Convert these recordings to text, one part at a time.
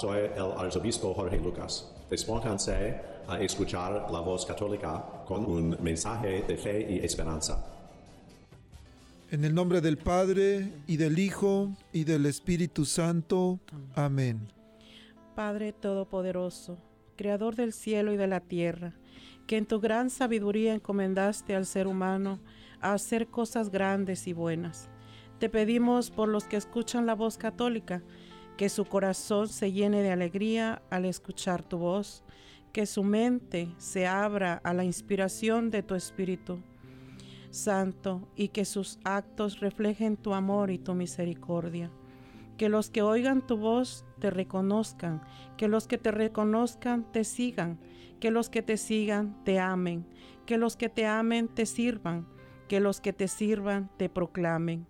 Soy el arzobispo Jorge Lucas. Despónganse a escuchar la voz católica con un mensaje de fe y esperanza. En el nombre del Padre, y del Hijo, y del Espíritu Santo. Amén. Padre Todopoderoso, Creador del cielo y de la tierra, que en tu gran sabiduría encomendaste al ser humano a hacer cosas grandes y buenas. Te pedimos por los que escuchan la voz católica, que su corazón se llene de alegría al escuchar tu voz, que su mente se abra a la inspiración de tu Espíritu Santo y que sus actos reflejen tu amor y tu misericordia. Que los que oigan tu voz te reconozcan, que los que te reconozcan te sigan, que los que te sigan te amen, que los que te amen te sirvan, que los que te sirvan te proclamen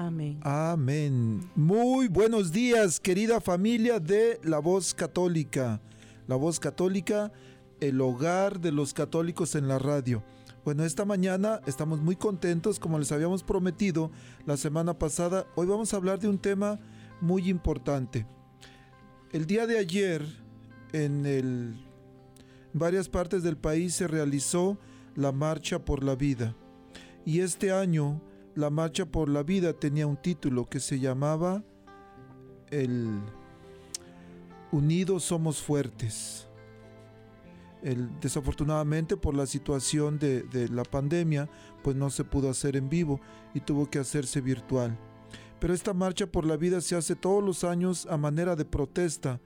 Amén. Amén. Muy buenos días, querida familia de La Voz Católica. La Voz Católica, el hogar de los católicos en la radio. Bueno, esta mañana estamos muy contentos, como les habíamos prometido la semana pasada. Hoy vamos a hablar de un tema muy importante. El día de ayer, en, el, varias partes del país se realizó la Marcha por la Vida. Y este año la Marcha por la Vida tenía un título que se llamaba El Unidos somos fuertes. Desafortunadamente por la situación de, de la pandemia, pues no se pudo hacer en vivo y tuvo que hacerse virtual. Pero esta marcha por la vida se hace todos los años a manera de protesta,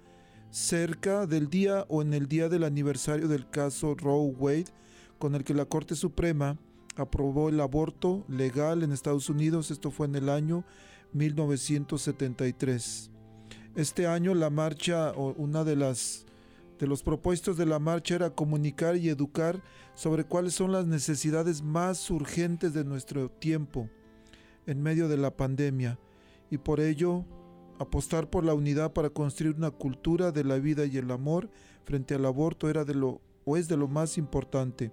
cerca del día o en el día del aniversario del caso Roe Wade, con el que la Corte Suprema aprobó el aborto legal en Estados Unidos, esto fue en el año 1973. Este año la marcha, o una de las de los propuestos de la marcha era comunicar y educar sobre cuáles son las necesidades más urgentes de nuestro tiempo en medio de la pandemia y por ello apostar por la unidad para construir una cultura de la vida y el amor frente al aborto era de lo o es de lo más importante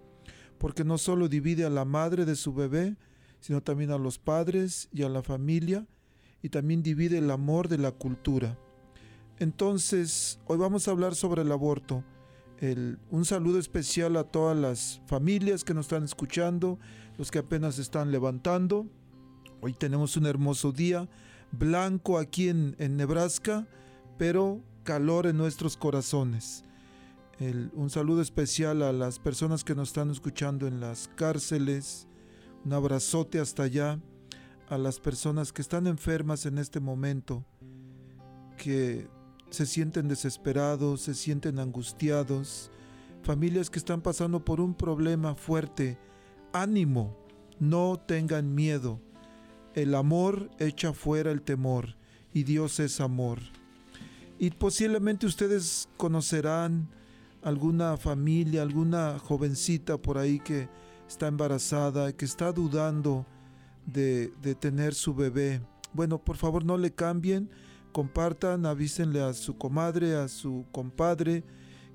porque no solo divide a la madre de su bebé, sino también a los padres y a la familia, y también divide el amor de la cultura. Entonces, hoy vamos a hablar sobre el aborto. un saludo especial a todas las familias que nos están escuchando, los que apenas están levantando. Hoy tenemos un hermoso día, blanco aquí en, en Nebraska, pero calor en nuestros corazones un saludo especial a las personas que nos están escuchando en las cárceles. Un abrazote hasta allá. A las personas que están enfermas en este momento. Que se sienten desesperados, se sienten angustiados. Familias que están pasando por un problema fuerte. Ánimo. No tengan miedo. El amor echa fuera el temor. Y Dios es amor. Y posiblemente ustedes conocerán alguna familia, alguna jovencita por ahí que está embarazada, que está dudando de, tener su bebé. Bueno, por favor no le cambien, compartan, avísenle a su comadre, a su compadre,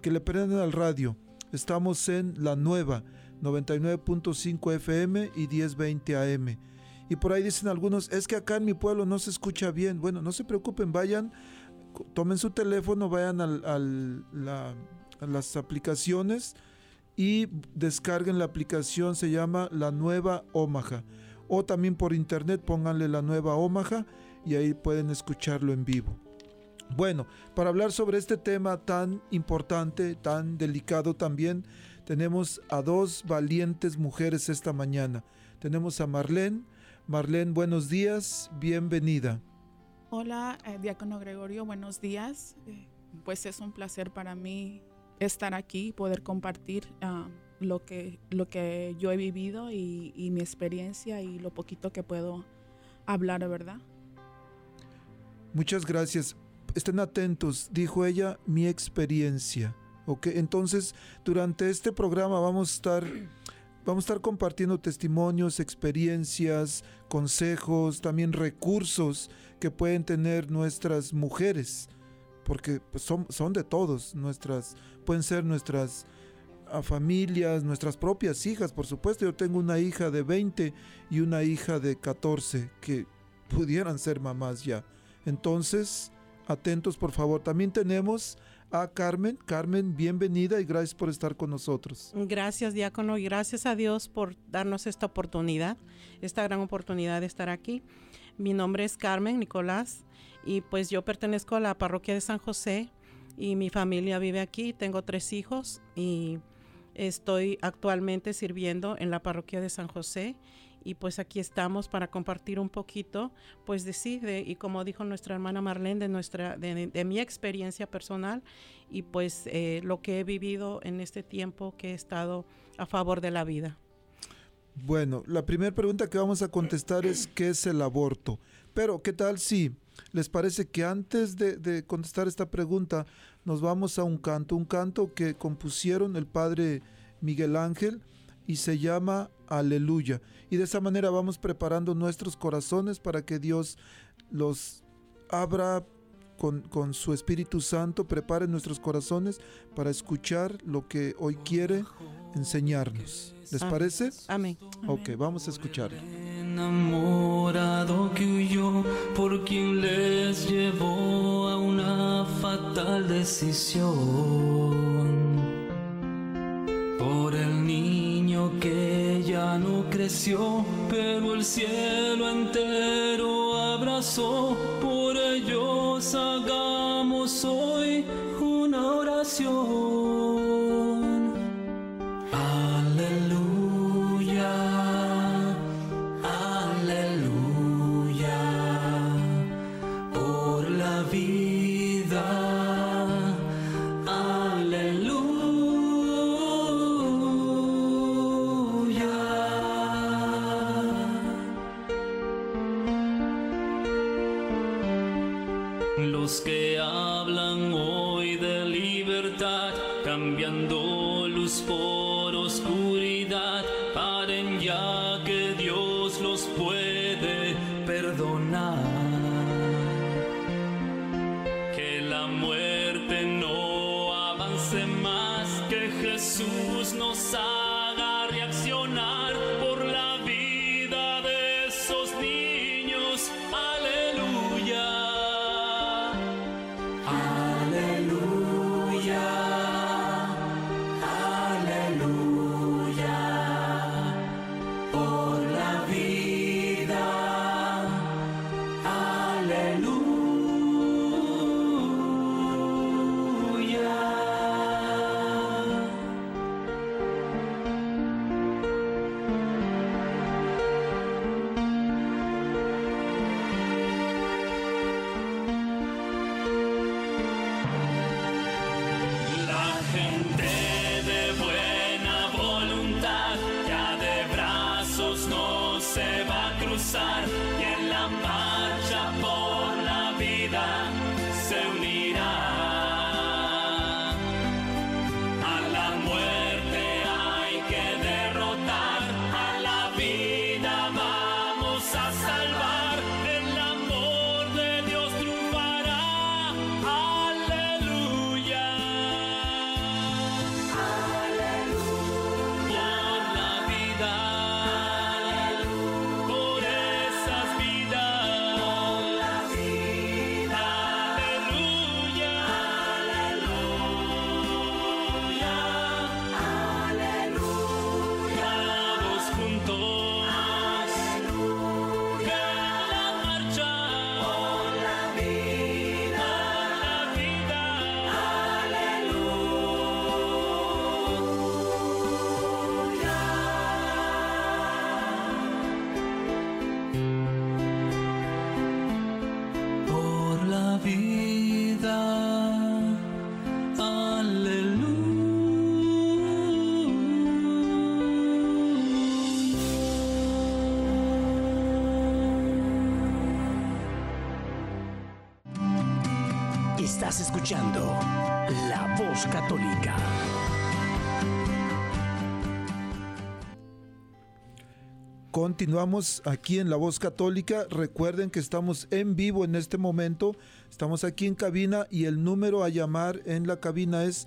que le prendan al radio. Estamos en la nueva 99.5 FM y 1020 AM. Y por ahí dicen algunos, es que acá en mi pueblo no se escucha bien. Bueno, no se preocupen, vayan, tomen su teléfono, vayan al, las aplicaciones y descarguen la aplicación, se llama La Nueva Omaha. O también por internet pónganle La Nueva Omaha y ahí pueden escucharlo en vivo. Bueno, para hablar sobre este tema tan importante, tan delicado también, Tenemos a dos valientes mujeres esta mañana. Tenemos a Marlene. Marlene, buenos días, bienvenida. Hola, eh, Diácono Gregorio, buenos días. Eh, pues es un placer para mí estar aquí, poder compartir ah, lo, que, lo que yo he vivido y, y mi experiencia y lo poquito que puedo hablar, ¿verdad? Muchas gracias. Estén atentos, dijo ella, mi experiencia. ¿ok? Entonces, durante este programa vamos a estar, vamos a estar compartiendo testimonios, experiencias, consejos, también recursos que pueden tener nuestras mujeres, porque pues, son, de todos, nuestras, pueden ser nuestras a familias, nuestras propias hijas, por supuesto. Yo tengo una hija de 20 y una hija de 14 que pudieran ser mamás ya. Entonces, atentos por favor. También tenemos a Carmen. Carmen, bienvenida y gracias por estar con nosotros. Gracias, diácono, y gracias a Dios por darnos esta oportunidad, esta gran oportunidad de estar aquí. Mi nombre es Carmen Nicolás y pues yo pertenezco a la parroquia de San José y mi familia vive aquí. Tengo tres hijos y estoy actualmente sirviendo en la parroquia de San José y pues aquí estamos para compartir un poquito, pues de sí, y como dijo nuestra hermana Marlene, de, nuestra, de, mi experiencia personal y pues eh, lo que he vivido en este tiempo que he estado a favor de la vida. Bueno, la primera pregunta que vamos a contestar es ¿qué es el aborto? Pero, ¿qué tal si les parece que antes de, contestar esta pregunta nos vamos a un canto, un canto que compusieron el padre Miguel Ángel y se llama Aleluya. Y de esa manera vamos preparando nuestros corazones para que Dios los abra con, con, su Espíritu Santo, prepare nuestros corazones para escuchar lo que hoy quiere enseñarnos. ¿Les parece? Amén. Ok, vamos a escuchar. Enamorado que huyó por quien les llevó a una fatal decisión. Por el niño que ya no creció, pero el cielo entero abrazó. Hagamos hoy una oración. Que hablan hoy de libertad, cambiando luz por Estás escuchando La Voz Católica. Continuamos aquí en La Voz Católica. Recuerden que estamos en vivo en este momento. Estamos aquí en cabina y el número a llamar en la cabina es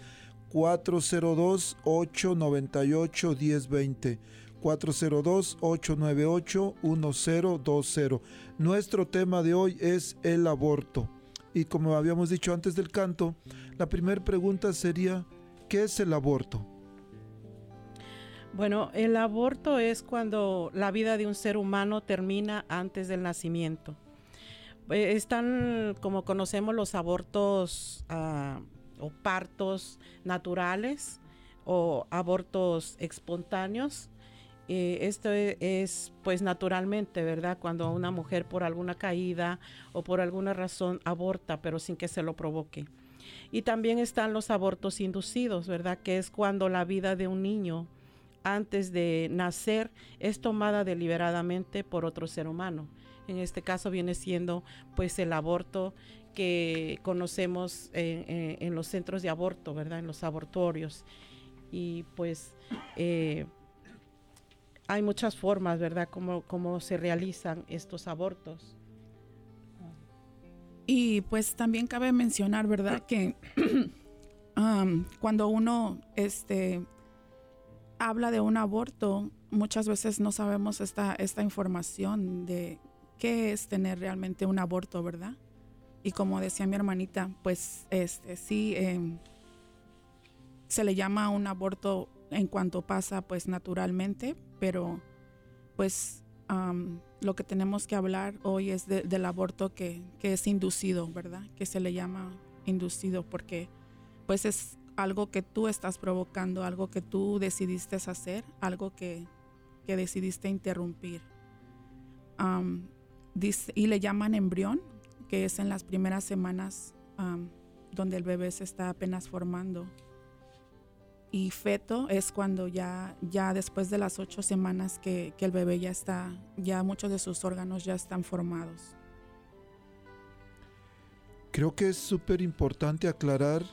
402-898-1020. 402-898-1020. Nuestro tema de hoy es el aborto. Y como habíamos dicho antes del canto, la primera pregunta sería, ¿qué es el aborto? Bueno, el aborto es cuando la vida de un ser humano termina antes del nacimiento. Eh, están, como conocemos, los abortos uh, o partos naturales o abortos espontáneos. Eh, esto es, es, pues naturalmente, ¿verdad? Cuando una mujer por alguna caída o por alguna razón aborta, pero sin que se lo provoque. Y también están los abortos inducidos, ¿verdad? Que es cuando la vida de un niño antes de nacer es tomada deliberadamente por otro ser humano. En este caso viene siendo pues el aborto que conocemos en los centros de aborto, ¿verdad? En los abortorios. Y pues eh, hay muchas formas, ¿verdad? Como, como se realizan estos abortos. Y pues también cabe mencionar, ¿verdad? Que um, cuando uno este, habla de un aborto, muchas veces no sabemos esta, esta información de qué es tener realmente un aborto, ¿verdad? Y como decía mi hermanita, pues este, sí, eh, se le llama un aborto en cuanto pasa pues naturalmente, pero pues lo que tenemos que hablar hoy es de, del aborto que, que es inducido, ¿verdad? Que se le llama inducido porque pues es algo que tú estás provocando, algo que tú decidiste hacer, algo que, que decidiste interrumpir. Um, y le llaman embrión, que es en las primeras semanas donde el bebé se está apenas formando. Y feto es cuando ya, ya después de las ocho semanas que, que el bebé ya está, ya muchos de sus órganos ya están formados. Creo que es súper importante aclarar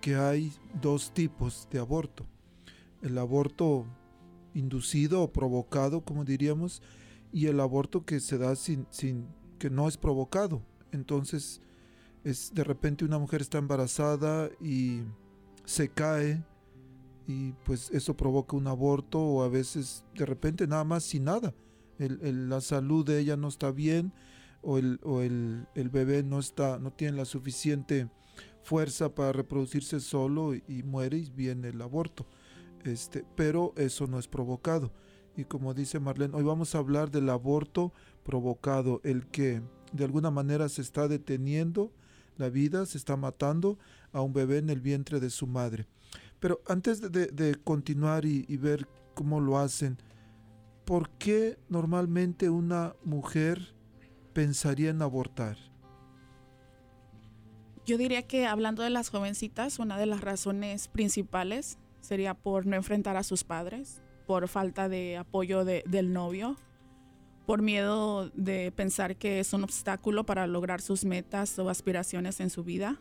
que hay dos tipos de aborto. El aborto inducido o provocado, como diríamos, y el aborto que se da sin, sin que no es provocado. Entonces, es de repente una mujer está embarazada y se cae y pues eso provoca un aborto o a veces de repente nada más sin nada. El, la salud de ella no está bien o el, o el bebé no está no tiene la suficiente fuerza para reproducirse solo y, y muere y viene el aborto. Este, pero eso no es provocado. Y como dice Marlene, hoy vamos a hablar del aborto provocado, el que de alguna manera se está deteniendo la vida, se está matando a un bebé en el vientre de su madre. Pero antes de, continuar y, ver cómo lo hacen, ¿por qué normalmente una mujer pensaría en abortar? Yo diría que hablando de las jovencitas, una de las razones principales sería por no enfrentar a sus padres, por falta de apoyo de, del novio, por miedo de pensar que es un obstáculo para lograr sus metas o aspiraciones en su vida.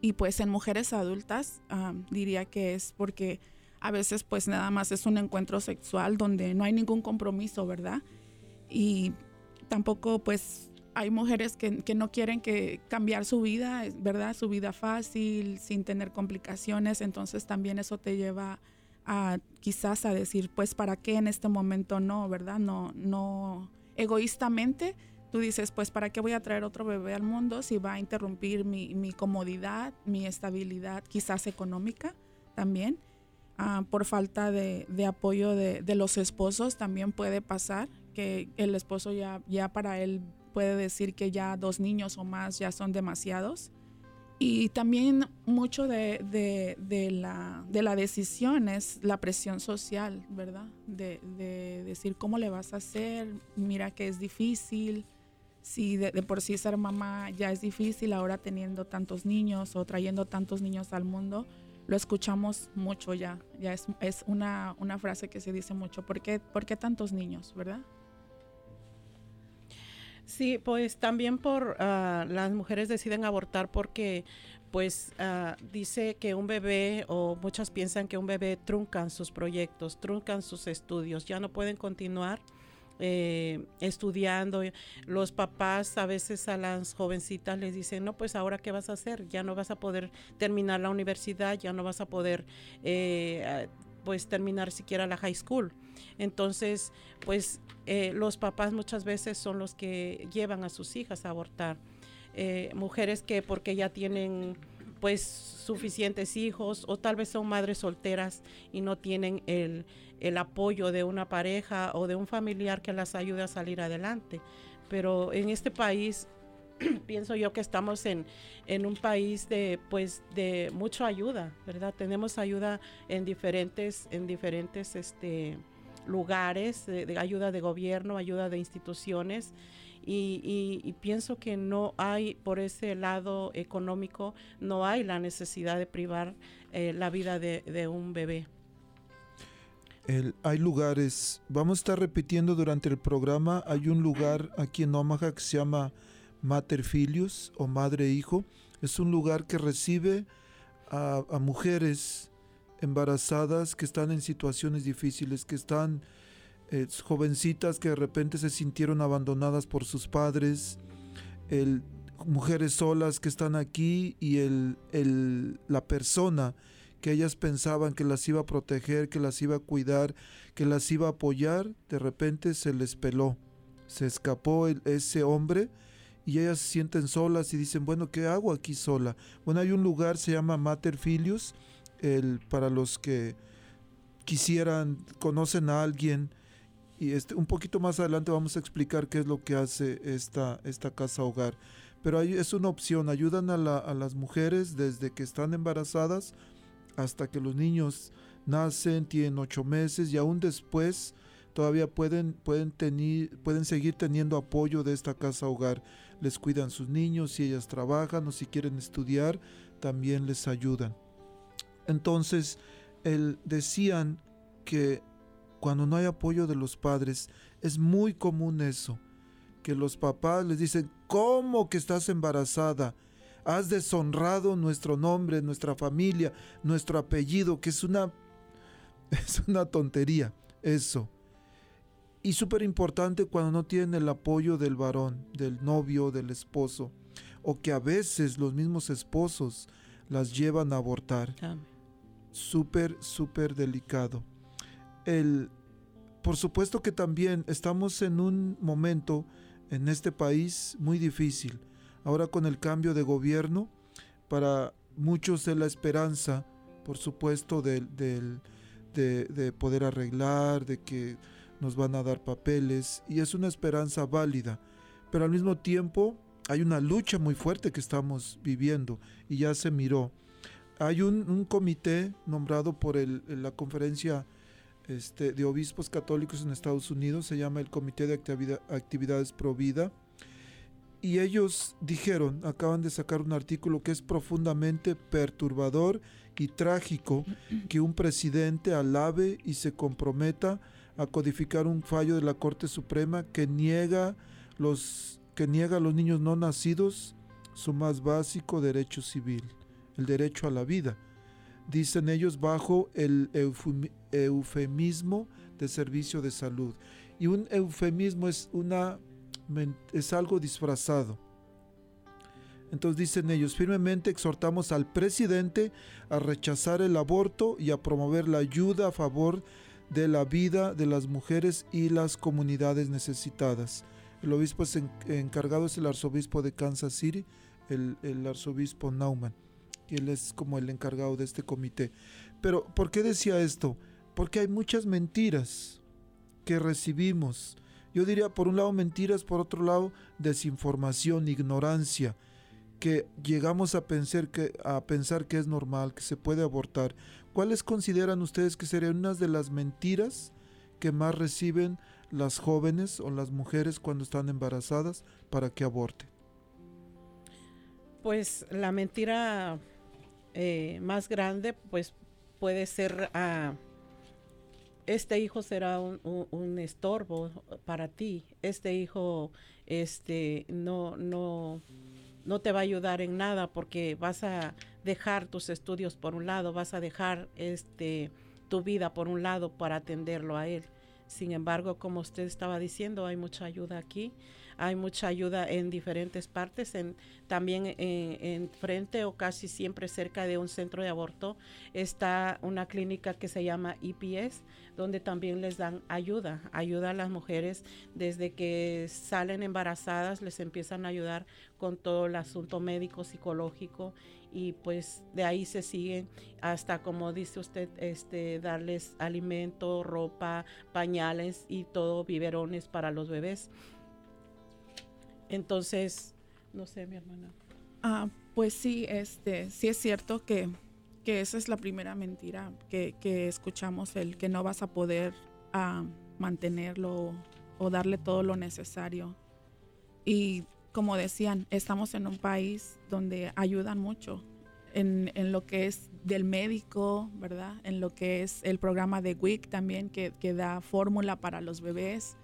Y pues en mujeres adultas um, diría que es porque a veces pues nada más es un encuentro sexual donde no hay ningún compromiso, ¿verdad? Y tampoco pues hay mujeres que, que, no quieren que cambiar su vida, ¿verdad? Su vida fácil, sin tener complicaciones, entonces también eso te lleva a quizás a decir, pues, ¿para qué en este momento no, verdad? No, no, egoístamente tú dices, pues, ¿para qué voy a traer otro bebé al mundo si va a interrumpir mi, mi comodidad, mi estabilidad, quizás económica también? Uh, por falta de, de apoyo de, de, los esposos también puede pasar que el esposo ya, ya para él puede decir que ya dos niños o más ya son demasiados. Y también mucho de, de, la, la decisión es la presión social, ¿verdad? De, decir cómo le vas a hacer, mira que es difícil, si de, por sí ser mamá ya es difícil, ahora teniendo tantos niños o trayendo tantos niños al mundo, lo escuchamos mucho ya, ya es, es una, una frase que se dice mucho, ¿por qué, ¿por qué tantos niños, verdad? Sí, pues también por ah, las mujeres deciden abortar porque pues ah, dice que un bebé o muchas piensan que un bebé truncan sus proyectos, truncan sus estudios, ya no pueden continuar eh, estudiando. Los papás a veces a las jovencitas les dicen, no, pues ahora qué vas a hacer, ya no vas a poder terminar la universidad, ya no vas a poder eh, pues terminar siquiera la high school. Entonces, pues eh, los papás muchas veces son los que llevan a sus hijas a abortar. mujeres que porque ya tienen pues suficientes hijos o tal vez son madres solteras y no tienen el, el apoyo de una pareja o de un familiar que las ayude a salir adelante. Pero en este país pienso yo que estamos en, en, un país de pues de mucha ayuda, ¿verdad? Tenemos ayuda en diferentes, en diferentes este, lugares, de, ayuda de gobierno, ayuda de instituciones. Y, pienso que no hay, por ese lado económico, no hay la necesidad de privar eh, la vida de, de un bebé hay lugares, vamos a estar repitiendo durante el programa, hay un lugar aquí en Omaha que se llama Mater Filius o Madre Hijo. Es un lugar que recibe a, mujeres embarazadas que están en situaciones difíciles, que están eh, jovencitas que de repente se sintieron abandonadas por sus padres, mujeres solas que están aquí y el, la persona que ellas pensaban que las iba a proteger, que las iba a cuidar, que las iba a apoyar, de repente se les peló, se escapó ese hombre y ellas se sienten solas y dicen, bueno, ¿qué hago aquí sola? Bueno, hay un lugar, se llama Mater Filius, el, para los que quisieran, conocen a alguien, y este, un poquito más adelante vamos a explicar qué es lo que hace esta, esta casa hogar. Pero es una opción, ayudan a, a las mujeres desde que están embarazadas hasta que los niños nacen, tienen ocho meses y aún después todavía pueden, pueden, pueden seguir teniendo apoyo de esta casa hogar. Les cuidan sus niños, si ellas trabajan o si quieren estudiar, también les ayudan. Entonces, él, decían que cuando no hay apoyo de los padres, es muy común eso, que los papás les dicen, ¿cómo que estás embarazada? has deshonrado nuestro nombre, nuestra familia, nuestro apellido, que es una, es una tontería eso. Y súper importante cuando no tienen el apoyo del varón, del novio, del esposo, o que a veces los mismos esposos las llevan a abortar. Súper, súper delicado. El, por supuesto que también estamos en un momento en este país muy difícil Ahora con el cambio de gobierno, para muchos es la esperanza, por supuesto, de, de, poder arreglar, de que nos van a dar papeles, y es una esperanza válida. Pero al mismo tiempo hay una lucha muy fuerte que estamos viviendo y ya se miró. Hay un, comité nombrado por el, la conferencia este, de obispos católicos en Estados Unidos, se llama el Comité de Actividades Pro Vida, y ellos dijeron, acaban de sacar un artículo que es profundamente perturbador y trágico que un presidente alabe y se comprometa a codificar un fallo de la Corte Suprema que niega los que niega a los niños no nacidos su más básico derecho civil, el derecho a la vida. Dicen ellos bajo el eufemismo de servicio de salud. Y un eufemismo es una es algo disfrazado. Entonces dicen ellos, firmemente exhortamos al presidente a rechazar el aborto y a promover la ayuda a favor de la vida de las mujeres y las comunidades necesitadas. El obispo encargado es el arzobispo de Kansas City, el, el arzobispo Nauman, él es como el encargado de este comité. Pero, ¿por qué decía esto? Porque hay muchas mentiras que recibimos yo diría, por un lado mentiras, por otro lado desinformación, ignorancia, que llegamos a pensar que, a pensar que es normal, que se puede abortar. ¿Cuáles consideran ustedes que serían unas de las mentiras que más reciben las jóvenes o las mujeres cuando están embarazadas para que aborten? Pues la mentira eh, más grande pues puede ser... a ah, este hijo será un, un- un estorbo para ti. Este hijo este, no, no, no te va a ayudar en nada porque vas a dejar tus estudios por un lado, vas a dejar este, tu vida por un lado para atenderlo a él. Sin embargo, como usted estaba diciendo, hay mucha ayuda aquí, hay mucha ayuda en diferentes partes, también en, en frente o casi siempre cerca de un centro de aborto está una clínica que se llama EPS, donde también les dan ayuda, ayuda a las mujeres desde que salen embarazadas, les empiezan a ayudar con todo el asunto médico, psicológico y pues de ahí se siguen hasta como dice usted, este darles alimento, ropa, pañales y todo, biberones para los bebés. Entonces, no sé, mi hermana. Ah, pues sí, este, sí es cierto que, que esa es la primera mentira que, que escuchamos, el que no vas a poder ah, mantenerlo o darle todo lo necesario. Y como decían, estamos en un país donde ayudan mucho en, en lo que es del médico, ¿verdad? En lo que es el programa de WIC también, que, que da fórmula para los bebés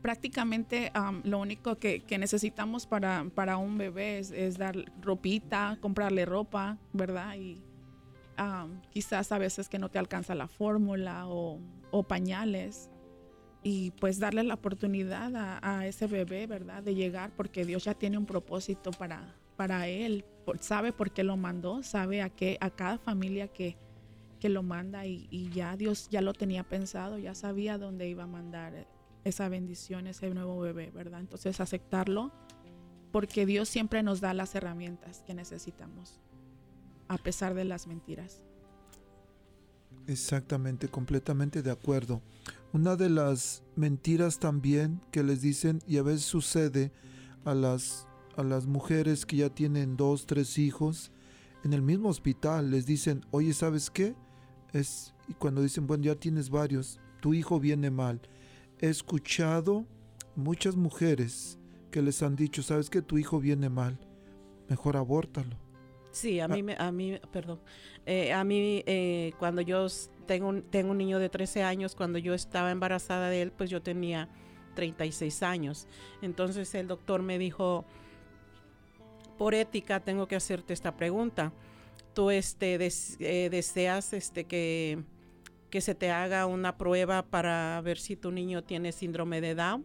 prácticamente am, lo único que, necesitamos para, para un bebé es, dar ropita, comprarle ropa, ¿verdad? Y quizás a veces que no te alcanza la fórmula o, pañales. Y pues darle la oportunidad a, ese bebé, ¿verdad? De llegar porque Dios ya tiene un propósito para, para él. Sabe por qué lo mandó, sabe a, qué, a cada familia que, que lo manda y, y ya Dios ya lo tenía pensado, ya sabía dónde iba a mandar esa bendición, ese nuevo bebé, ¿verdad? Entonces aceptarlo porque Dios siempre nos da las herramientas que necesitamos, a pesar de las mentiras. Exactamente, completamente de acuerdo. Una de las mentiras también que les dicen y a veces sucede a las a las mujeres que ya tienen dos, tres hijos en el mismo hospital les dicen, oye, ¿sabes qué? Es y cuando dicen, bueno, ya tienes varios, tu hijo viene mal. He escuchado muchas mujeres que les han dicho, ¿sabes qué? Tu hijo viene mal, mejor abórtalo. Sí, a Ah. mí, me- a mí, perdón, Eh, a mí eh, cuando yo tengo un, tengo un niño de 13 años, cuando yo estaba embarazada de él, pues yo tenía 36 años. Entonces el doctor me dijo, por ética tengo que hacerte esta pregunta. ¿Tú este, des- eh, deseas este, que, que se te haga una prueba para ver si tu niño tiene síndrome de Down?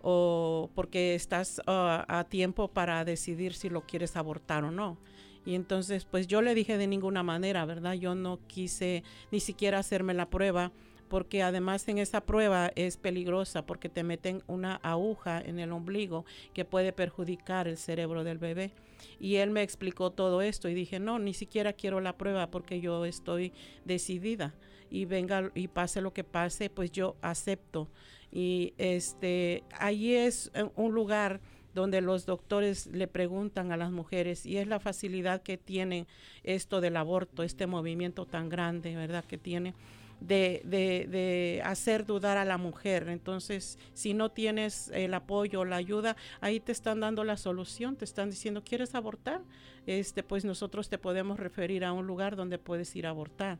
¿O porque estás ah, a tiempo para decidir si lo quieres abortar o no? Y entonces, pues yo le dije de ninguna manera, ¿verdad? Yo no quise ni siquiera hacerme la prueba, porque además en esa prueba es peligrosa porque te meten una aguja en el ombligo que puede perjudicar el cerebro del bebé. Y él me explicó todo esto y dije, no, ni siquiera quiero la prueba porque yo estoy decidida. Y venga y pase lo que pase, pues yo acepto. Y este, allí es eh, un lugar donde los doctores le preguntan a las mujeres y es la facilidad que tienen esto del aborto, este movimiento tan grande, ¿verdad? Que tiene de, de, de hacer dudar a la mujer. Entonces, si no tienes el apoyo la ayuda, ahí te están dando la solución, te están diciendo, ¿quieres abortar? Este, pues nosotros te podemos referir a un lugar donde puedes ir a abortar.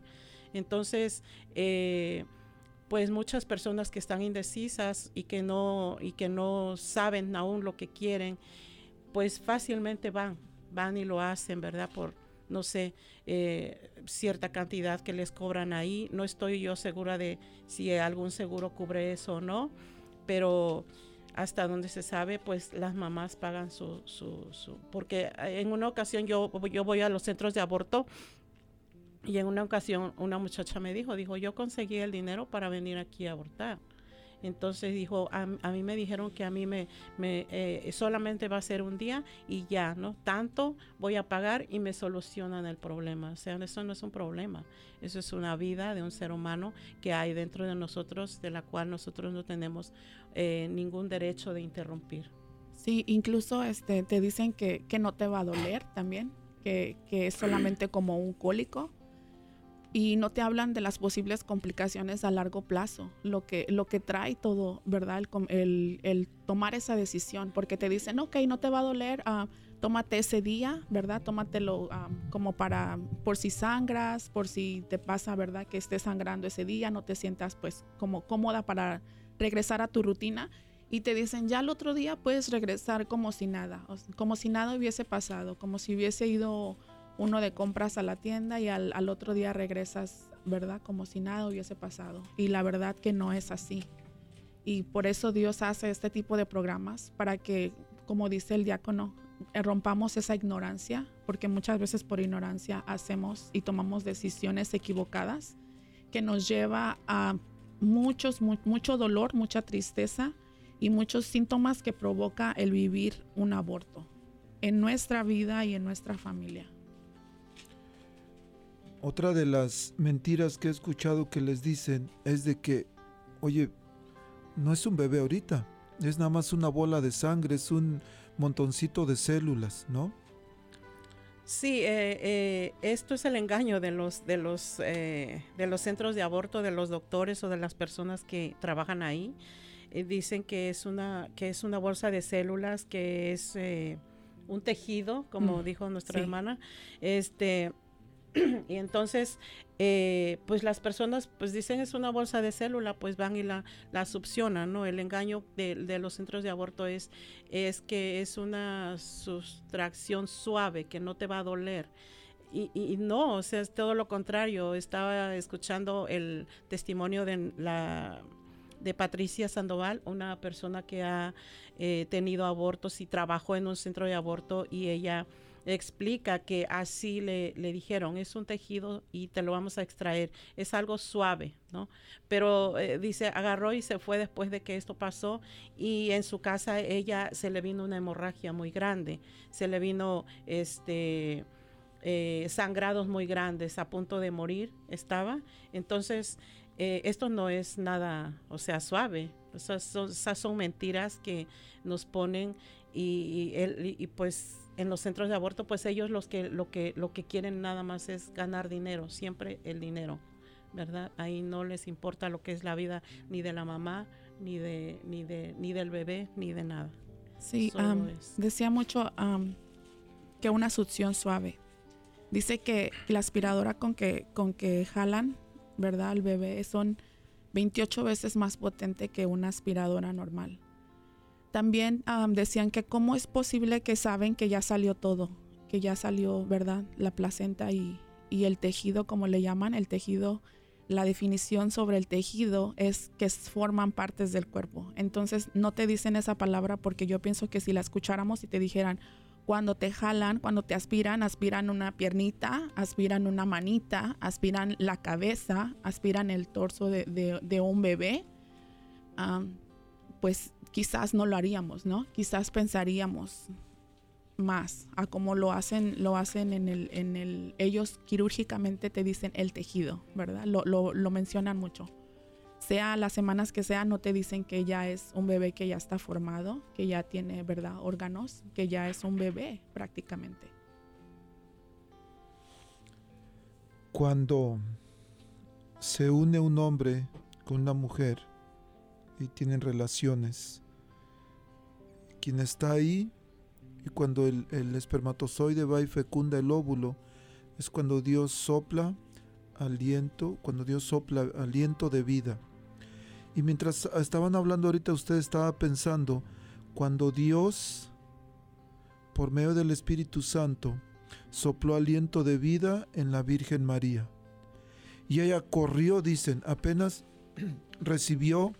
Entonces, eh, pues muchas personas que están indecisas y que no y que no saben aún lo que quieren, pues fácilmente van, van y lo hacen, ¿verdad? Por no sé, eh, cierta cantidad que les cobran ahí. No estoy yo segura de si algún seguro cubre eso o no, pero hasta donde se sabe, pues las mamás pagan su, su, su porque en una ocasión yo, yo voy a los centros de aborto y en una ocasión una muchacha me dijo, dijo, yo conseguí el dinero para venir aquí a abortar. Entonces dijo, a, a mí me dijeron que a mí me, me eh, solamente va a ser un día y ya, ¿no? Tanto voy a pagar y me solucionan el problema. O sea, eso no es un problema. Eso es una vida de un ser humano que hay dentro de nosotros, de la cual nosotros no tenemos eh, ningún derecho de interrumpir. Sí, incluso este, te dicen que, que no te va a doler también, que, que es solamente como un cólico y no te hablan de las posibles complicaciones a largo plazo, lo que, lo que trae todo, ¿verdad? El, el- tomar esa decisión, porque te dicen, ok, no te va a doler, ah, tómate ese día, ¿verdad? Tómatelo como para, por si sangras, por si te pasa, ¿verdad? Que estés sangrando ese día, no te sientas pues como cómoda para regresar a tu rutina. Y te dicen, ya el otro día puedes regresar como si nada, como si nada hubiese pasado, como si hubiese ido uno de compras a la tienda y al, otro día regresas, ¿verdad? Como si nada hubiese pasado. Y la verdad que no es así. Y por eso Dios hace este tipo de programas para que, como dice el diácono, eh, rompamos esa ignorancia, porque muchas veces por ignorancia hacemos y tomamos decisiones equivocadas que nos lleva a muchos, mucho dolor, mucha tristeza y muchos síntomas que provoca el vivir un aborto en nuestra vida y en nuestra familia. Otra de las mentiras que he escuchado que les dicen es de que, oye, no es un bebé ahorita, es nada más una bola de sangre, es un montoncito de células, ¿no? Sí, eh, eh, esto es el engaño de los de los eh, de los centros de aborto, de los doctores o de las personas que trabajan ahí. dicen que es una que es una bolsa de células, que es un tejido, como mm, dijo nuestra hermana. Este y entonces, eh, pues las personas pues dicen es una bolsa de célula, pues van y la, la ¿no? El engaño de, los centros de aborto es, es que es una sustracción suave, que no te va a doler. Y, y, no, o sea, es todo lo contrario. Estaba escuchando el testimonio de la de Patricia Sandoval, una persona que ha eh, tenido abortos y trabajó en un centro de aborto y ella explica que así le, le, dijeron, es un tejido y te lo vamos a extraer, es algo suave, ¿no? Pero eh, dice, agarró y se fue después de que esto pasó y en su casa ella se le vino una hemorragia muy grande, se le vino este... Eh, sangrados muy grandes, a punto de morir estaba. Entonces, eh, esto no es nada, o sea, suave. Esas son, son mentiras que nos ponen y, y pues en los centros de aborto, pues ellos los que, lo que, lo que quieren nada más es ganar dinero, siempre el dinero, ¿verdad? Ahí no les importa lo que es la vida ni de la mamá, ni de, ni de, ni del bebé, ni de nada. Sí, decía mucho que una succión suave. Dice que la aspiradora con que, con que jalan, ¿verdad? Al bebé son 28 veces más potente que una aspiradora normal. También decían que cómo es posible que saben que ya salió todo, que ya salió, ¿verdad? La placenta y, y el tejido, como le llaman, el tejido, la definición sobre el tejido es que forman partes del cuerpo. Entonces no te dicen esa palabra porque yo pienso que si la escucháramos y te dijeran, cuando te jalan, cuando te aspiran, aspiran una piernita, aspiran una manita, aspiran la cabeza, aspiran el torso de, de, un bebé, pues quizás no lo haríamos, ¿no? Quizás pensaríamos más a cómo lo hacen, lo hacen en el, en el, ellos quirúrgicamente te dicen el tejido, ¿verdad? Lo, lo, lo mencionan mucho. Sea las semanas que sea, no te dicen que ya es un bebé que ya está formado, que ya tiene, ¿verdad? Órganos, que ya es un bebé prácticamente. Cuando se une un hombre con una mujer, y tienen relaciones. Quien está ahí y cuando el, espermatozoide va y fecunda el óvulo, es cuando Dios sopla aliento, cuando Dios sopla aliento de vida. Y mientras estaban hablando ahorita, usted estaba pensando, cuando Dios, por medio del Espíritu Santo, sopló aliento de vida en la Virgen María. Y ella corrió, dicen, apenas recibió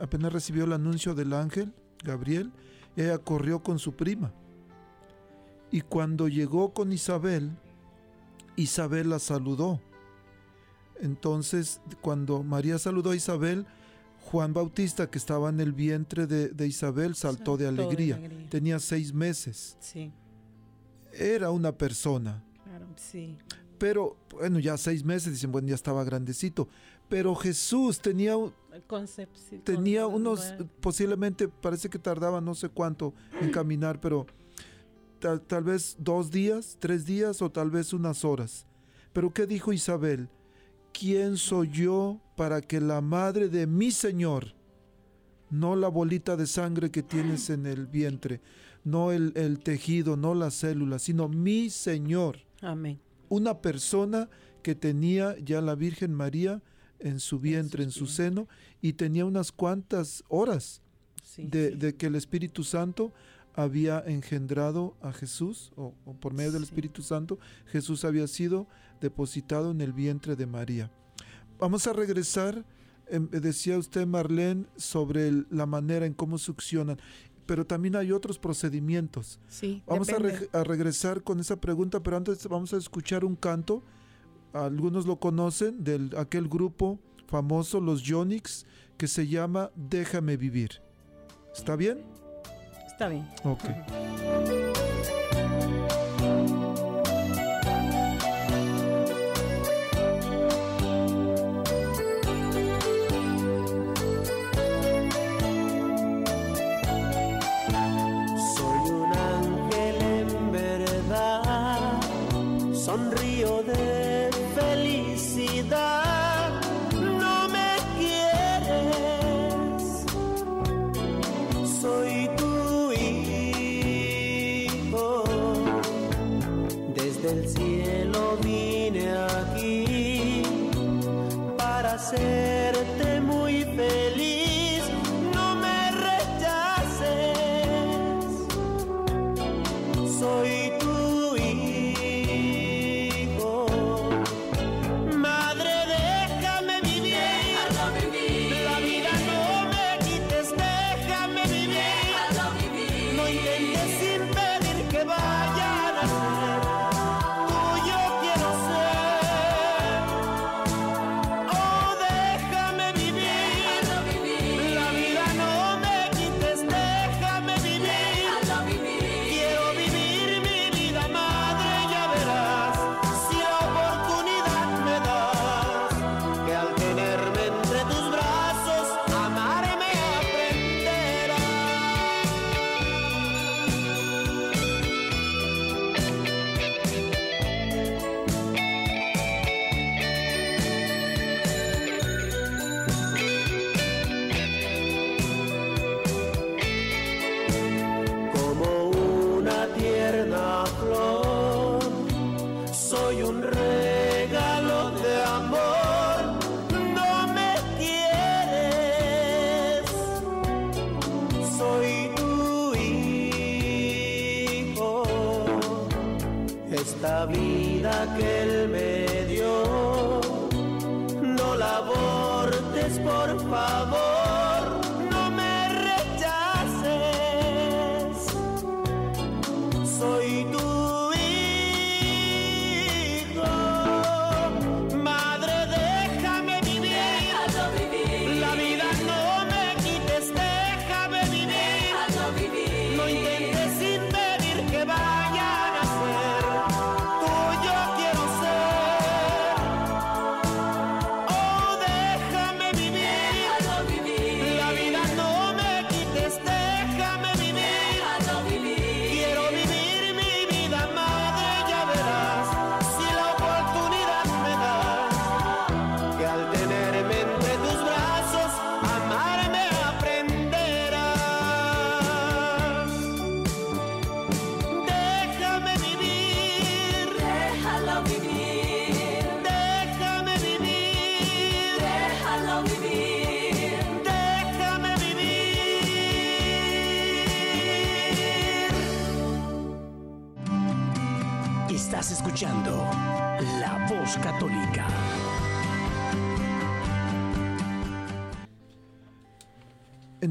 apenas recibió el anuncio del ángel, Gabriel, ella corrió con su prima. Y cuando llegó con Isabel, Isabel la saludó. Entonces, cuando María saludó a Isabel, Juan Bautista, que estaba en el vientre de, Isabel, saltó, de, alegría. Tenía seis meses. Sí. Era una persona. Claro, sí. Pero, bueno, ya seis meses, dicen, bueno, ya estaba grandecito. Pero Jesús tenía tenía unos, posiblemente parece que tardaba no sé cuánto en caminar, pero tal, tal, vez dos días, tres días o tal vez unas horas. Pero ¿qué dijo Isabel? ¿Quién soy yo para que la madre de mi Señor no la bolita de sangre que tienes en el vientre, no el, el tejido, no las células, sino mi Señor. Amén. Una persona que tenía ya la Virgen María en su vientre, en su seno, y tenía unas cuantas horas Sí, de, sí. de que el Espíritu Santo había engendrado a Jesús, o, o por medio del. Espíritu Santo, Jesús había sido depositado en el vientre de María. Vamos a regresar, em, decía usted Marlene, sobre el- la manera en cómo succionan, pero también hay otros procedimientos. Sí, Vamos a, a regresar con esa pregunta, pero antes vamos a escuchar un canto. Algunos lo conocen, de aquel grupo famoso, los Yonix, que se llama Déjame vivir. ¿Está bien? Está bien. Ok. Por favor.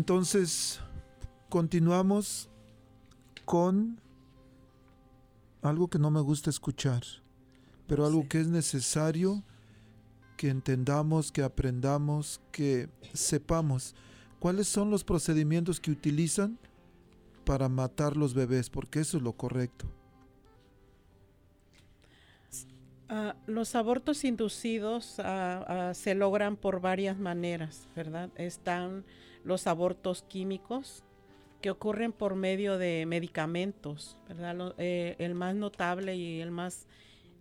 Entonces, continuamos con algo que no me gusta escuchar, pero algo Sí. que es necesario que entendamos, que aprendamos, que sepamos cuáles son los procedimientos que utilizan para matar los bebés, porque eso es lo correcto. Ah, los abortos inducidos ah, ah, se logran por varias maneras, ¿verdad? Están los abortos químicos que ocurren por medio de medicamentos, ¿verdad? Eh, el más notable y el más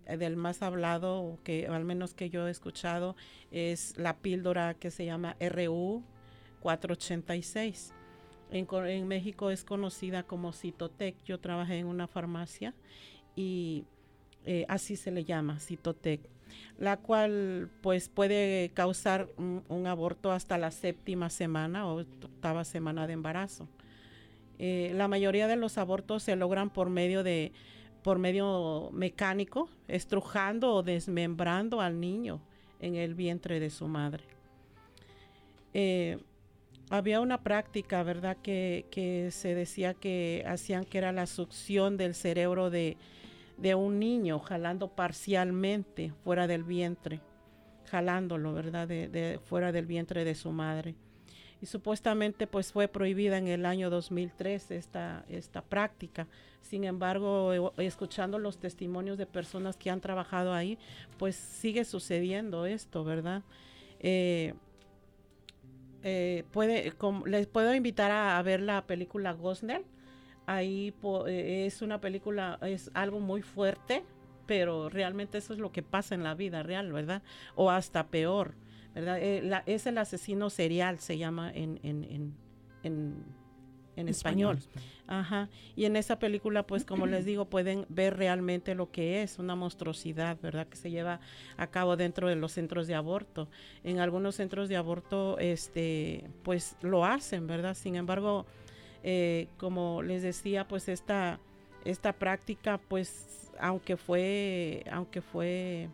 eh, del más hablado, que al menos que yo he escuchado, es la píldora que se llama RU 486. En, Co- en México es conocida como Citotec. Yo trabajé en una farmacia y eh, así se le llama, Citotec, la cual pues puede causar un, aborto hasta la séptima semana o octava semana de embarazo. Eh, la mayoría de los abortos se logran por medio de por medio mecánico, estrujando o desmembrando al niño en el vientre de su madre. Eh, había una práctica, ¿verdad?, que, que se decía que hacían que era la succión del cerebro de, de un niño, jalando parcialmente fuera del vientre, jalándolo, ¿verdad?, de, fuera del vientre de su madre. Y supuestamente pues fue prohibida en el año 2003 esta, esta práctica. Sin embargo, e- escuchando los testimonios de personas que han trabajado ahí, pues sigue sucediendo esto, ¿verdad? Eh, eh, puede, les puedo invitar a, a ver la película Gosnell. Ahí po- eh, es una película, es algo muy fuerte, pero realmente eso es lo que pasa en la vida real, ¿verdad? O hasta peor, ¿verdad? Eh, la- es el asesino serial, se llama en, en, en, en- en español. Ajá. Y en esa película, pues como les digo, pueden ver realmente lo que es una monstruosidad, ¿verdad? Que se lleva a cabo dentro de los centros de aborto. En algunos centros de aborto, este, pues lo hacen, ¿verdad? Sin embargo, eh, como les decía, pues esta, esta práctica, pues aunque fue, aunque fue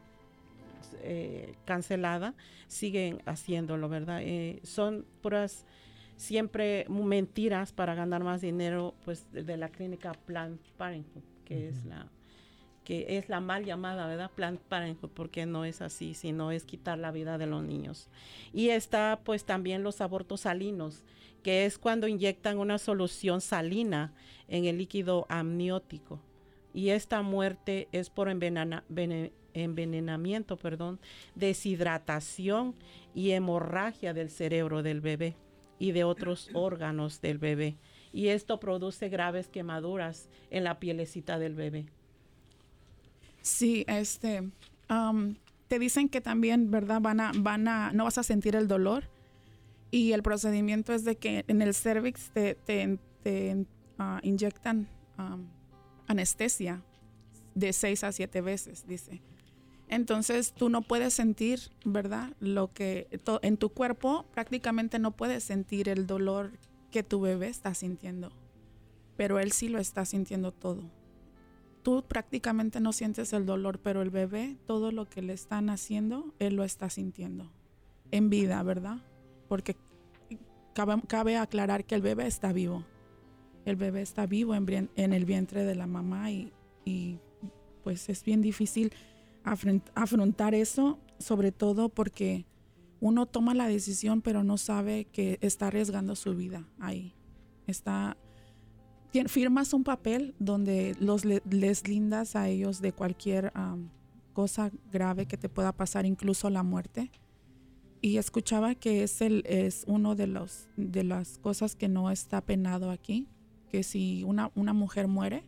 eh, cancelada, siguen haciéndolo, ¿verdad? Eh, son puras siempre mentiras para ganar más dinero, pues de de la clínica Planned Parenthood, que es la que es la mal llamada, ¿verdad? Planned Parenthood, porque no es así, sino es quitar la vida de los niños. Y está pues también los abortos salinos, que es cuando inyectan una solución salina en el líquido amniótico. Y esta muerte es por envenena- vene- envenenamiento, perdón, deshidratación y hemorragia del cerebro del bebé y de otros órganos del bebé. Y esto produce graves quemaduras en la pielecita del bebé. Sí, este, am, te dicen que también, ¿verdad? Van a, van a, no vas a sentir el dolor. Y el procedimiento es de que en el cervix te, te, te, ah, inyectan am, anestesia de seis a siete veces, dice. Entonces tú no puedes sentir, ¿verdad? Lo que en tu cuerpo prácticamente no puedes sentir el dolor que tu bebé está sintiendo. Pero él sí lo está sintiendo todo tú prácticamente no sientes el dolor, pero el bebé, todo lo que le están haciendo, él lo está sintiendo en vida, ¿verdad? Porque cabe, cabe aclarar que el bebé está vivo. El bebé está vivo en, el vientre de la mamá y, y, pues es bien difícil afrontar eso, sobre todo porque uno toma la decisión pero no sabe que está arriesgando su vida ahí. Está firmas un papel donde los le- les lindas a ellos de cualquier cosa grave que te pueda pasar, incluso la muerte. Y escuchaba que es el es uno de los de las cosas que no está penado aquí, que si una, una mujer muere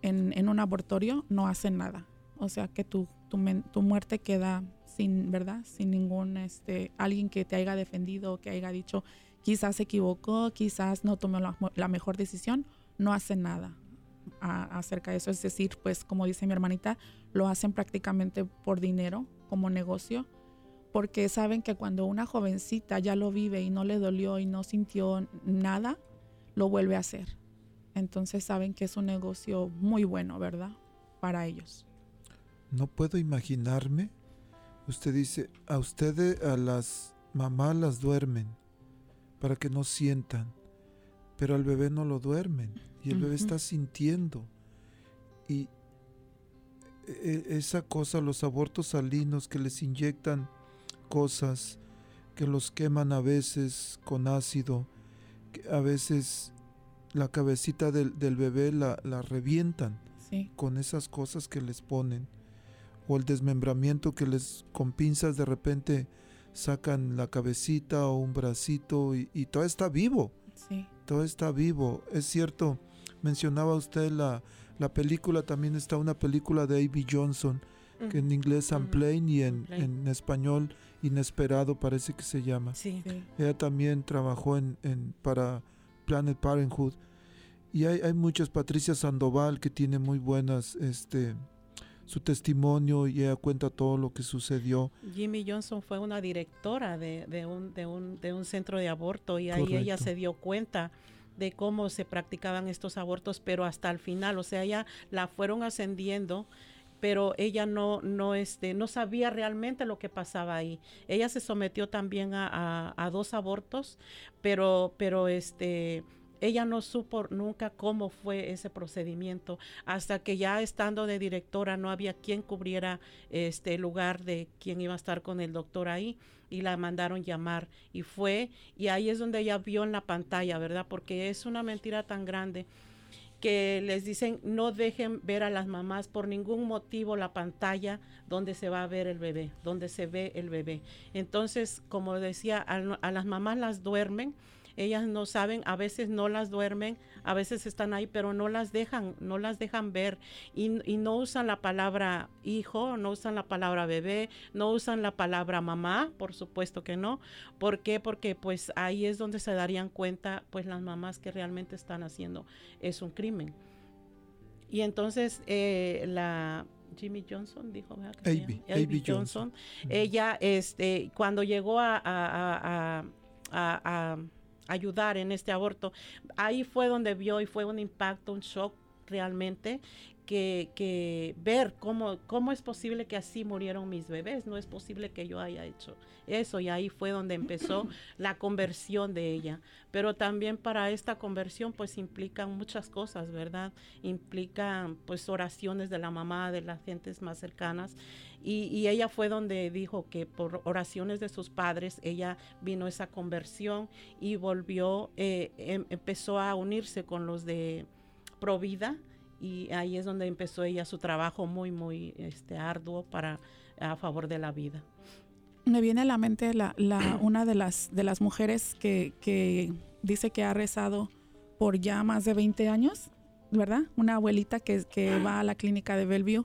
en, en un abortorio no hace nada. O sea que tu, tu, muerte queda sin, ¿verdad? Sin ningún este alguien que te haya defendido que haya dicho quizás se equivocó, quizás no tomó la, la mejor decisión, no hacen nada acerca de eso. Es decir, pues como dice mi hermanita, lo hacen prácticamente por dinero, como negocio, porque saben que cuando una jovencita ya lo vive y no le dolió y no sintió nada, lo vuelve a hacer. Entonces saben que es un negocio muy bueno, ¿verdad? Para ellos. No puedo imaginarme. Usted dice, a ustedes, a las mamás las duermen para que no sientan, pero al bebé no lo duermen y el bebé está sintiendo. Y e- esa cosa, los abortos salinos que les inyectan cosas, que los queman a veces con ácido, que a veces la cabecita del, del bebé la, la revientan Sí, con esas cosas que les ponen o el desmembramiento que les con pinzas de repente sacan la cabecita o un bracito y, y todo está vivo, sí, todo está vivo. Es cierto, mencionaba usted la, la película, también está una película de A.B. Johnson, que en inglés. Unplain y en, en español Inesperado parece que se llama. Sí. Sí. Ella también trabajó en, en- para Planet Parenthood. Y hay, hay muchas, Patricia Sandoval, que tiene muy buenas, este, su testimonio y ella cuenta todo lo que sucedió. Jimmy Johnson fue una directora de, de un, de, un, de un centro de aborto y ahí ella se dio cuenta de cómo se practicaban estos abortos, pero hasta el final, o sea, ella la fueron ascendiendo pero ella no, no, este, no sabía realmente lo que pasaba ahí. Ella se sometió también a, a- a dos abortos, pero, pero este, ella no supo nunca cómo fue ese procedimiento, hasta que ya estando de directora no había quien cubriera este lugar de quien iba a estar con el doctor ahí y la mandaron llamar y fue y ahí es donde ella vio en la pantalla, ¿verdad? Porque es una mentira tan grande que les dicen no dejen ver a las mamás por ningún motivo la pantalla donde se va a ver el bebé, donde se ve el bebé. Entonces, como decía, a, las mamás las duermen, ellas no saben, a veces no las duermen, a veces están ahí, pero no las dejan, no las dejan ver y, y no usan la palabra hijo, no usan la palabra bebé, no usan la palabra mamá, por supuesto que no. ¿Por qué? Porque pues ahí es donde se darían cuenta pues las mamás que realmente están haciendo es un crimen. Y entonces eh, la Jimmy Johnson dijo, ¿verdad que Abby, Johnson. Ella, este, cuando llegó a, a- a- a- a- a ayudar en este aborto, ahí fue donde vio y fue un impacto, un shock realmente. Que, que ver cómo, cómo es posible que así murieron mis bebés, no es posible que yo haya hecho eso y ahí fue donde empezó la conversión de ella. Pero también para esta conversión pues implican muchas cosas, ¿verdad? Implican pues oraciones de la mamá, de las gentes más cercanas y, y ella fue donde dijo que por oraciones de sus padres ella vino esa conversión y volvió, eh, em- empezó a unirse con los de Provida y ahí es donde empezó ella su trabajo muy, muy este, arduo para a favor de la vida. Me viene a la mente la, la- una de las, de las mujeres que, que dice que ha rezado por ya más de 20 años, ¿verdad? Una abuelita que, que va a la clínica de Bellevue,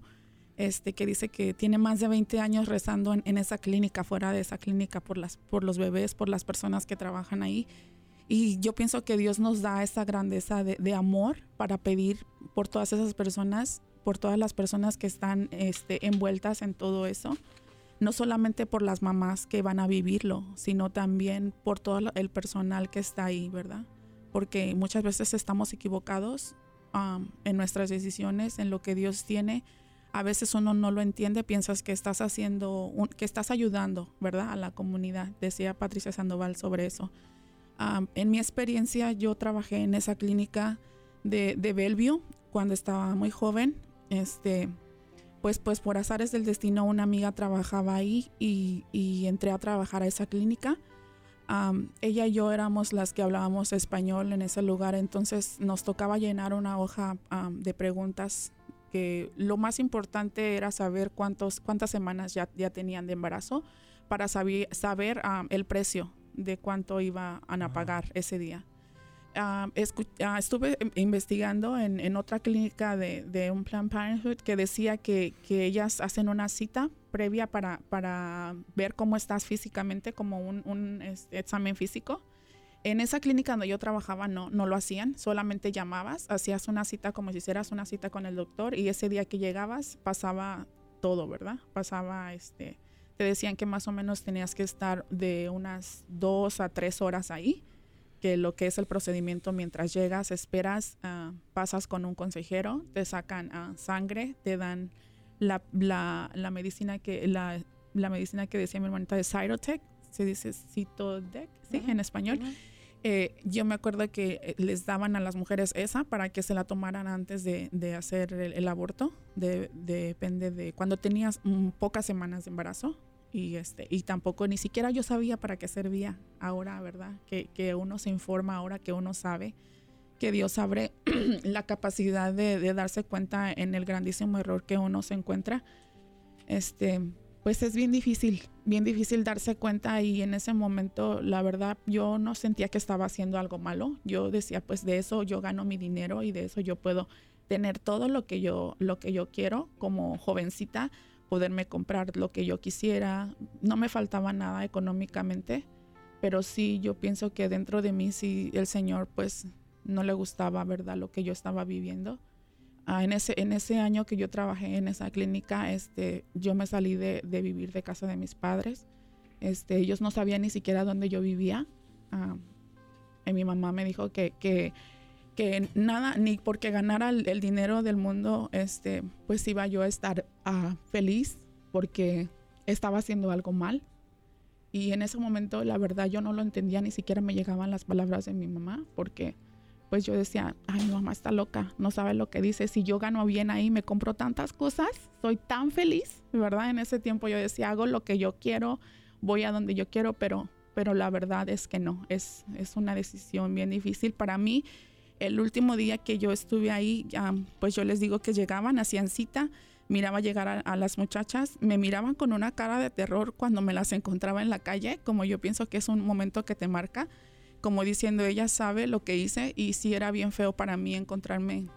este, que dice que tiene más de 20 años rezando en, en esa clínica, fuera de esa clínica, por, las, por los bebés, por las personas que trabajan ahí. Y yo pienso que Dios nos da esa grandeza de, de amor para pedir por todas esas personas, por todas las personas que están este, envueltas en todo eso no solamente por las mamás que van a vivirlo, sino también por todo el personal que está ahí, ¿verdad? Porque muchas veces estamos equivocados um, en nuestras decisiones, en lo que Dios tiene. A veces uno no lo entiende, piensas que estás haciendo, un- que estás ayudando, ¿verdad? A la comunidad. Decía Patricia Sandoval sobre eso. Um, en mi experiencia, yo trabajé en esa clínica de, de Bellevue cuando estaba muy joven. Este, pues, pues por azares del destino una amiga trabajaba ahí y, y entré a trabajar a esa clínica. Ella y yo éramos las que hablábamos español en ese lugar, entonces nos tocaba llenar una hoja de preguntas que lo más importante era saber cuántos, cuántas semanas ya, ya tenían de embarazo para saber, saber el precio de cuánto iban a pagar ese día. Ah, ah, estuve in- investigando en, en otra clínica de, de un Planned Parenthood que decía que, que ellas hacen una cita previa para, para ver cómo estás físicamente, como un, un, examen físico. En esa clínica donde yo trabajaba no, no lo hacían, solamente llamabas, hacías una cita como si hicieras una cita con el doctor y ese día que llegabas pasaba todo, ¿verdad? Pasaba, este, te decían que más o menos tenías que estar de unas dos a tres horas ahí que lo que es el procedimiento mientras llegas, esperas, ah, pasas con un consejero, te sacan ah, sangre, te dan la, la, la medicina que la, la medicina que decía mi hermanita de Cytotec, se dice Cytodec, sí, en español. Eh, yo me acuerdo que eh, les daban a las mujeres esa para que se la tomaran antes de, de hacer el, el aborto. De- depende de cuando tenías mm, pocas semanas de embarazo. Y, este, y tampoco ni siquiera yo sabía para qué servía ahora, ¿verdad? Que, que uno se informa ahora, que uno sabe, que Dios abre la capacidad de, darse cuenta en el grandísimo error que uno se encuentra. Este, pues es bien difícil, bien difícil darse cuenta y en ese momento, la verdad, yo no sentía que estaba haciendo algo malo. Yo decía, pues de eso yo gano mi dinero y de eso yo puedo tener todo lo que yo, lo que yo quiero como jovencita poderme comprar lo que yo quisiera. No me faltaba nada económicamente, pero sí yo pienso que dentro de mí sí el Señor pues no le gustaba, ¿verdad? Lo que yo estaba viviendo. Ah, en, ese, en ese año que yo trabajé en esa clínica, este, yo me salí de, de vivir de casa de mis padres. Este, ellos no sabían ni siquiera dónde yo vivía. Ah, y mi mamá me dijo que, que, que nada, ni porque ganara el, el dinero del mundo, este, pues iba yo a estar ah, feliz porque estaba haciendo algo mal. Y en ese momento, la verdad, yo no lo entendía, ni siquiera me llegaban las palabras de mi mamá, porque pues yo decía, ay, mi mamá está loca, no sabe lo que dice. Si yo gano bien ahí, me compro tantas cosas, soy tan feliz, ¿verdad? En ese tiempo yo decía, hago lo que yo quiero, voy a donde yo quiero, pero, pero la verdad es que no, es, es una decisión bien difícil para mí. El último día que yo estuve ahí, pues yo les digo que llegaban, hacían cita, miraba llegar a, a las muchachas, me miraban con una cara de terror cuando me las encontraba en la calle, como yo pienso que es un momento que te marca como diciendo, ella sabe lo que hice y sí era bien feo para mí encontrarme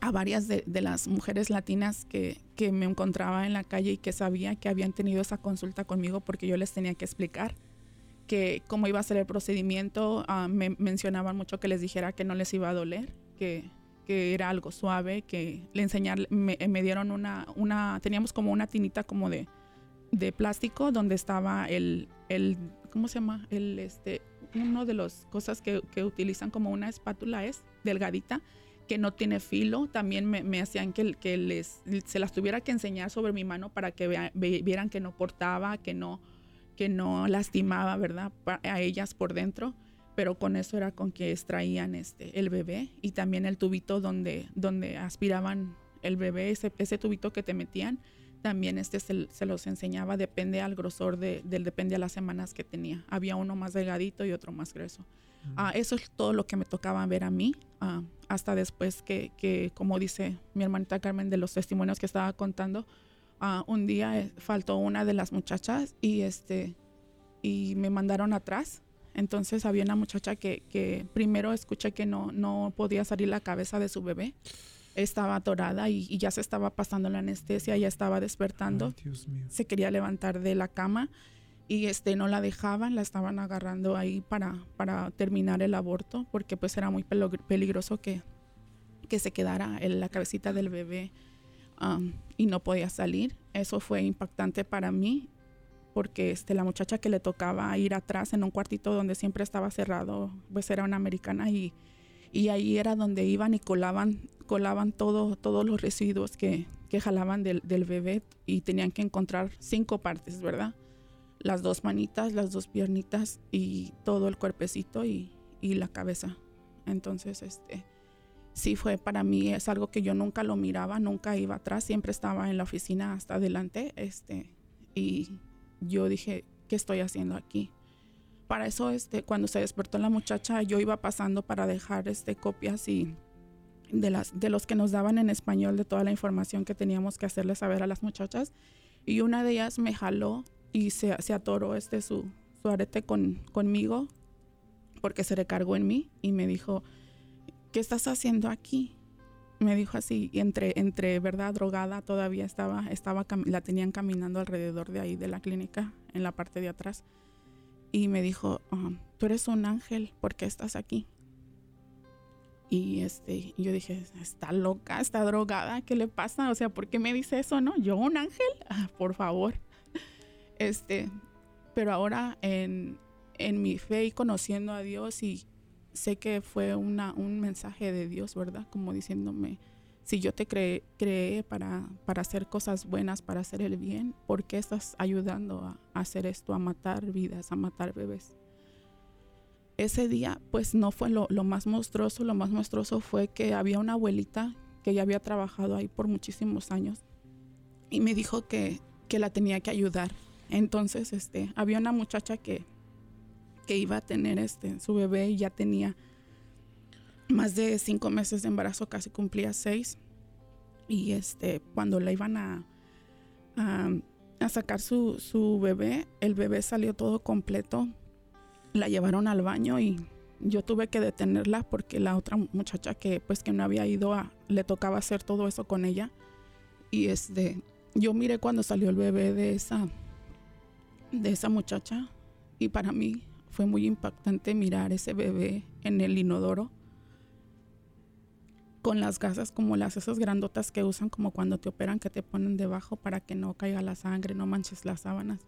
a varias de, de las mujeres latinas que, que, me encontraba en la calle y que sabía que habían tenido esa consulta conmigo porque yo les tenía que explicar que cómo iba a ser el procedimiento. Uh, me mencionaban mucho que les dijera que no les iba a doler, que, que era algo suave, que le enseñar, me, dieron una, una, teníamos como una tinita como de, de plástico donde estaba el, el, ¿cómo se llama? El, este, uno de las cosas que, que, utilizan como una espátula es delgadita, que no tiene filo. También me, me hacían que, que, les, se las tuviera que enseñar sobre mi mano para que vea, vieran que no cortaba, que no, que no lastimaba, ¿verdad? A ellas por dentro. Pero con eso era con que extraían este, el bebé y también el tubito donde, donde aspiraban el bebé, ese, ese tubito que te metían también este se, se, los enseñaba, depende al grosor, de, del depende a las semanas que tenía. Había uno más delgadito y otro más grueso. Uh -huh. uh, eso es todo lo que me tocaba ver a mí, uh, hasta después que, que, como dice mi hermanita Carmen, de los testimonios que estaba contando, ah, un día eh, faltó una de las muchachas y, este, y me mandaron atrás. Entonces había una muchacha que, que primero escuché que no, no podía salir la cabeza de su bebé estaba atorada y, y, ya se estaba pasando la anestesia, ya estaba despertando. Se quería levantar de la cama y este no la dejaban, la estaban agarrando ahí para, para terminar el aborto porque pues era muy peligroso que, que se quedara en la cabecita del bebé um, y no podía salir. Eso fue impactante para mí porque este, la muchacha que le tocaba ir atrás en un cuartito donde siempre estaba cerrado, pues era una americana y, y ahí era donde iban y colaban colaban todo, todos los residuos que, que jalaban del, del, bebé y tenían que encontrar cinco partes, ¿verdad? Las dos manitas, las dos piernitas y todo el cuerpecito y, y la cabeza. Entonces, este, sí fue para mí, es algo que yo nunca lo miraba, nunca iba atrás, siempre estaba en la oficina hasta adelante, este, y yo dije, ¿qué estoy haciendo aquí? Para eso, este, cuando se despertó la muchacha, yo iba pasando para dejar este, copias y de, las, de los que nos daban en español de toda la información que teníamos que hacerle saber a las muchachas. Y una de ellas me jaló y se, se atoró este su, su arete con, conmigo porque se recargó en mí y me dijo, ¿qué estás haciendo aquí? Me dijo así, entre, entre verdad drogada todavía estaba, estaba, la tenían caminando alrededor de ahí de la clínica, en la parte de atrás. Y me dijo, tú eres un ángel, ¿por qué estás aquí? Y este, yo dije, está loca, está drogada, ¿qué le pasa? O sea, ¿por qué me dice eso, no? ¿Yo un ángel? Ah, por favor. Este, pero ahora en, en, mi fe y conociendo a Dios y sé que fue una, un mensaje de Dios, ¿verdad? Como diciéndome, si yo te creé, para, para hacer cosas buenas, para hacer el bien, ¿por qué estás ayudando a, a hacer esto, a matar vidas, a matar bebés? ese día pues no fue lo, lo, más monstruoso, lo más monstruoso fue que había una abuelita que ya había trabajado ahí por muchísimos años y me dijo que, que la tenía que ayudar. Entonces este, había una muchacha que, que iba a tener este, su bebé y ya tenía más de cinco meses de embarazo, casi cumplía seis. Y este, cuando la iban a, a, sacar su, su bebé, el bebé salió todo completo, la llevaron al baño y yo tuve que detenerla porque la otra muchacha que pues que no había ido a le tocaba hacer todo eso con ella y este yo miré cuando salió el bebé de esa, de esa muchacha y para mí fue muy impactante mirar ese bebé en el inodoro con las gasas como las esas grandotas que usan como cuando te operan que te ponen debajo para que no caiga la sangre, no manches las sábanas.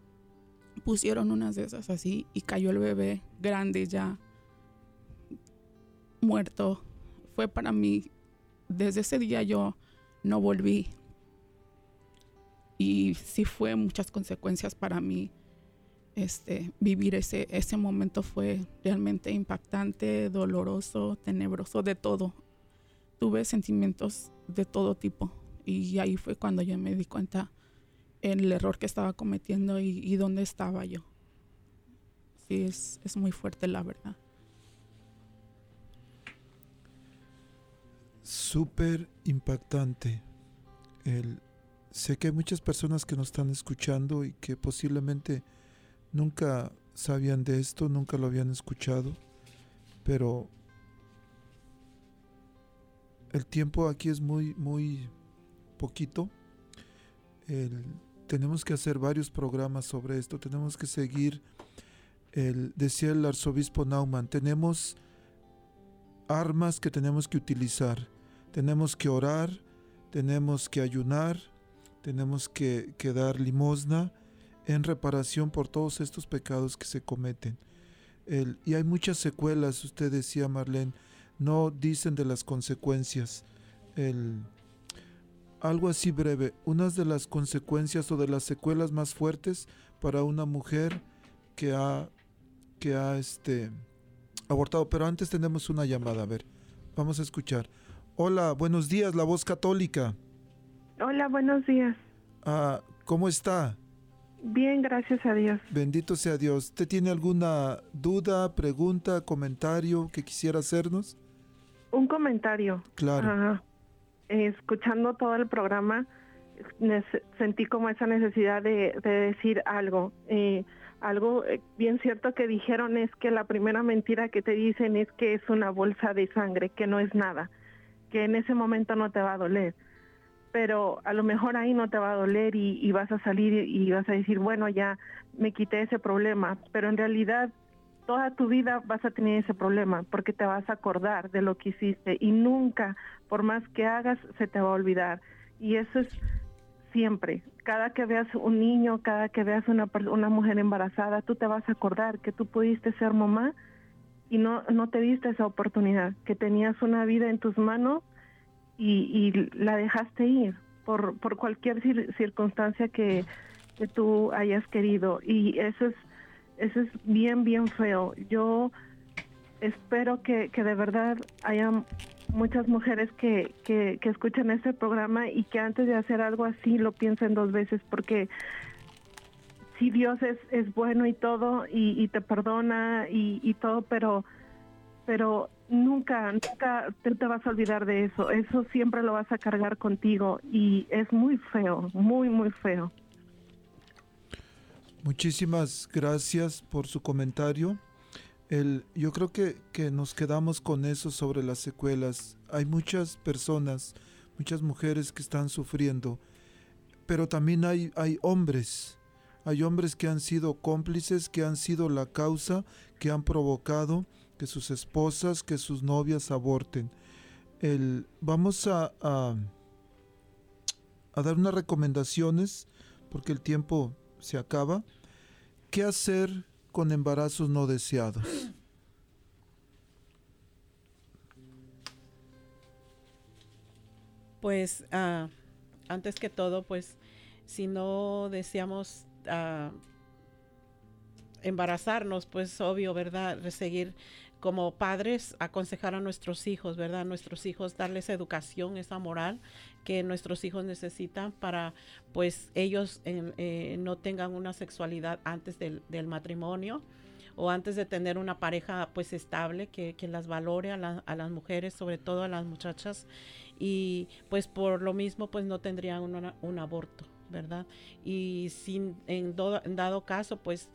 Pusieron unas de esas así y cayó el bebé grande ya muerto. Fue para mí desde ese día yo no volví. Y sí fue muchas consecuencias para mí. Este, vivir ese, ese momento fue realmente impactante, doloroso, tenebroso, de todo. Tuve sentimientos de todo tipo. Y ahí fue cuando yo me di cuenta en el error que estaba cometiendo y, y dónde estaba yo. Sí, es, es muy fuerte la verdad. súper impactante. El, sé que hay muchas personas que nos están escuchando y que posiblemente nunca sabían de esto, nunca lo habían escuchado, pero el tiempo aquí es muy, muy poquito. Tenemos que hacer varios programas sobre esto, tenemos que seguir, el, decía el arzobispo Naumann, tenemos armas que tenemos que utilizar. Tenemos que orar, tenemos que ayunar, tenemos que, que, dar limosna en reparación por todos estos pecados que se cometen. El, y hay muchas secuelas, usted decía Marlene, no dicen de las consecuencias. El, algo así breve, unas de las consecuencias o de las secuelas más fuertes para una mujer que ha, que ha este, abortado. Pero antes tenemos una llamada, a ver, vamos a escuchar. Hola, buenos días, la voz católica. Hola, buenos días. Ah, ¿Cómo está? Bien, gracias a Dios. Bendito sea Dios. ¿Usted tiene alguna duda, pregunta, comentario que quisiera hacernos? Un comentario. Claro. Ajá. escuchando todo el programa, sentí como esa necesidad de, de decir algo. Eh, algo eh, bien cierto que dijeron es que la primera mentira que te dicen es que es una bolsa de sangre, que no es nada que en ese momento no te va a doler, pero a lo mejor ahí no te va a doler y, vas a salir y vas a decir, bueno, ya me quité ese problema, pero en realidad toda tu vida vas a tener ese problema porque te vas a acordar de lo que hiciste y nunca, por más que hagas, se te va a olvidar. Y eso es siempre. Cada que veas un niño, cada que veas una, una mujer embarazada, tú te vas a acordar que tú pudiste ser mamá y no, no te diste esa oportunidad, que tenías una vida en tus manos y, y la dejaste ir por, por cualquier cir circunstancia que, que, tú hayas querido. Y eso es, eso es bien, bien feo. Yo espero que, que de verdad haya muchas mujeres que, que, escuchen este programa y que antes de hacer algo así lo piensen dos veces porque sí Dios es, es bueno y todo y, y te perdona y, y, todo, pero pero nunca, nunca te, vas a olvidar de eso. Eso siempre lo vas a cargar contigo y es muy feo, muy, muy feo. Muchísimas gracias por su comentario. El, yo creo que, que nos quedamos con eso sobre las secuelas. Hay muchas personas, muchas mujeres que están sufriendo, pero también hay, hay hombres hay hombres que han sido cómplices, que han sido la causa, que han provocado que sus esposas, que sus novias aborten. El, vamos a, a, dar unas recomendaciones, porque el tiempo se acaba. ¿Qué hacer con embarazos no deseados? Pues uh, antes que todo, pues si no deseamos uh, embarazarnos, pues obvio, ¿verdad? Seguir como padres, aconsejar a nuestros hijos, ¿verdad? Nuestros hijos darles educación, esa moral que nuestros hijos necesitan para, pues, ellos eh, eh, no tengan una sexualidad antes del, del, matrimonio o antes de tener una pareja, pues, estable, que, que las valore a, la, a, las mujeres, sobre todo a las muchachas, y pues por lo mismo, pues, no tendrían un aborto. ¿verdad? Y sin, en, en dado caso, pues,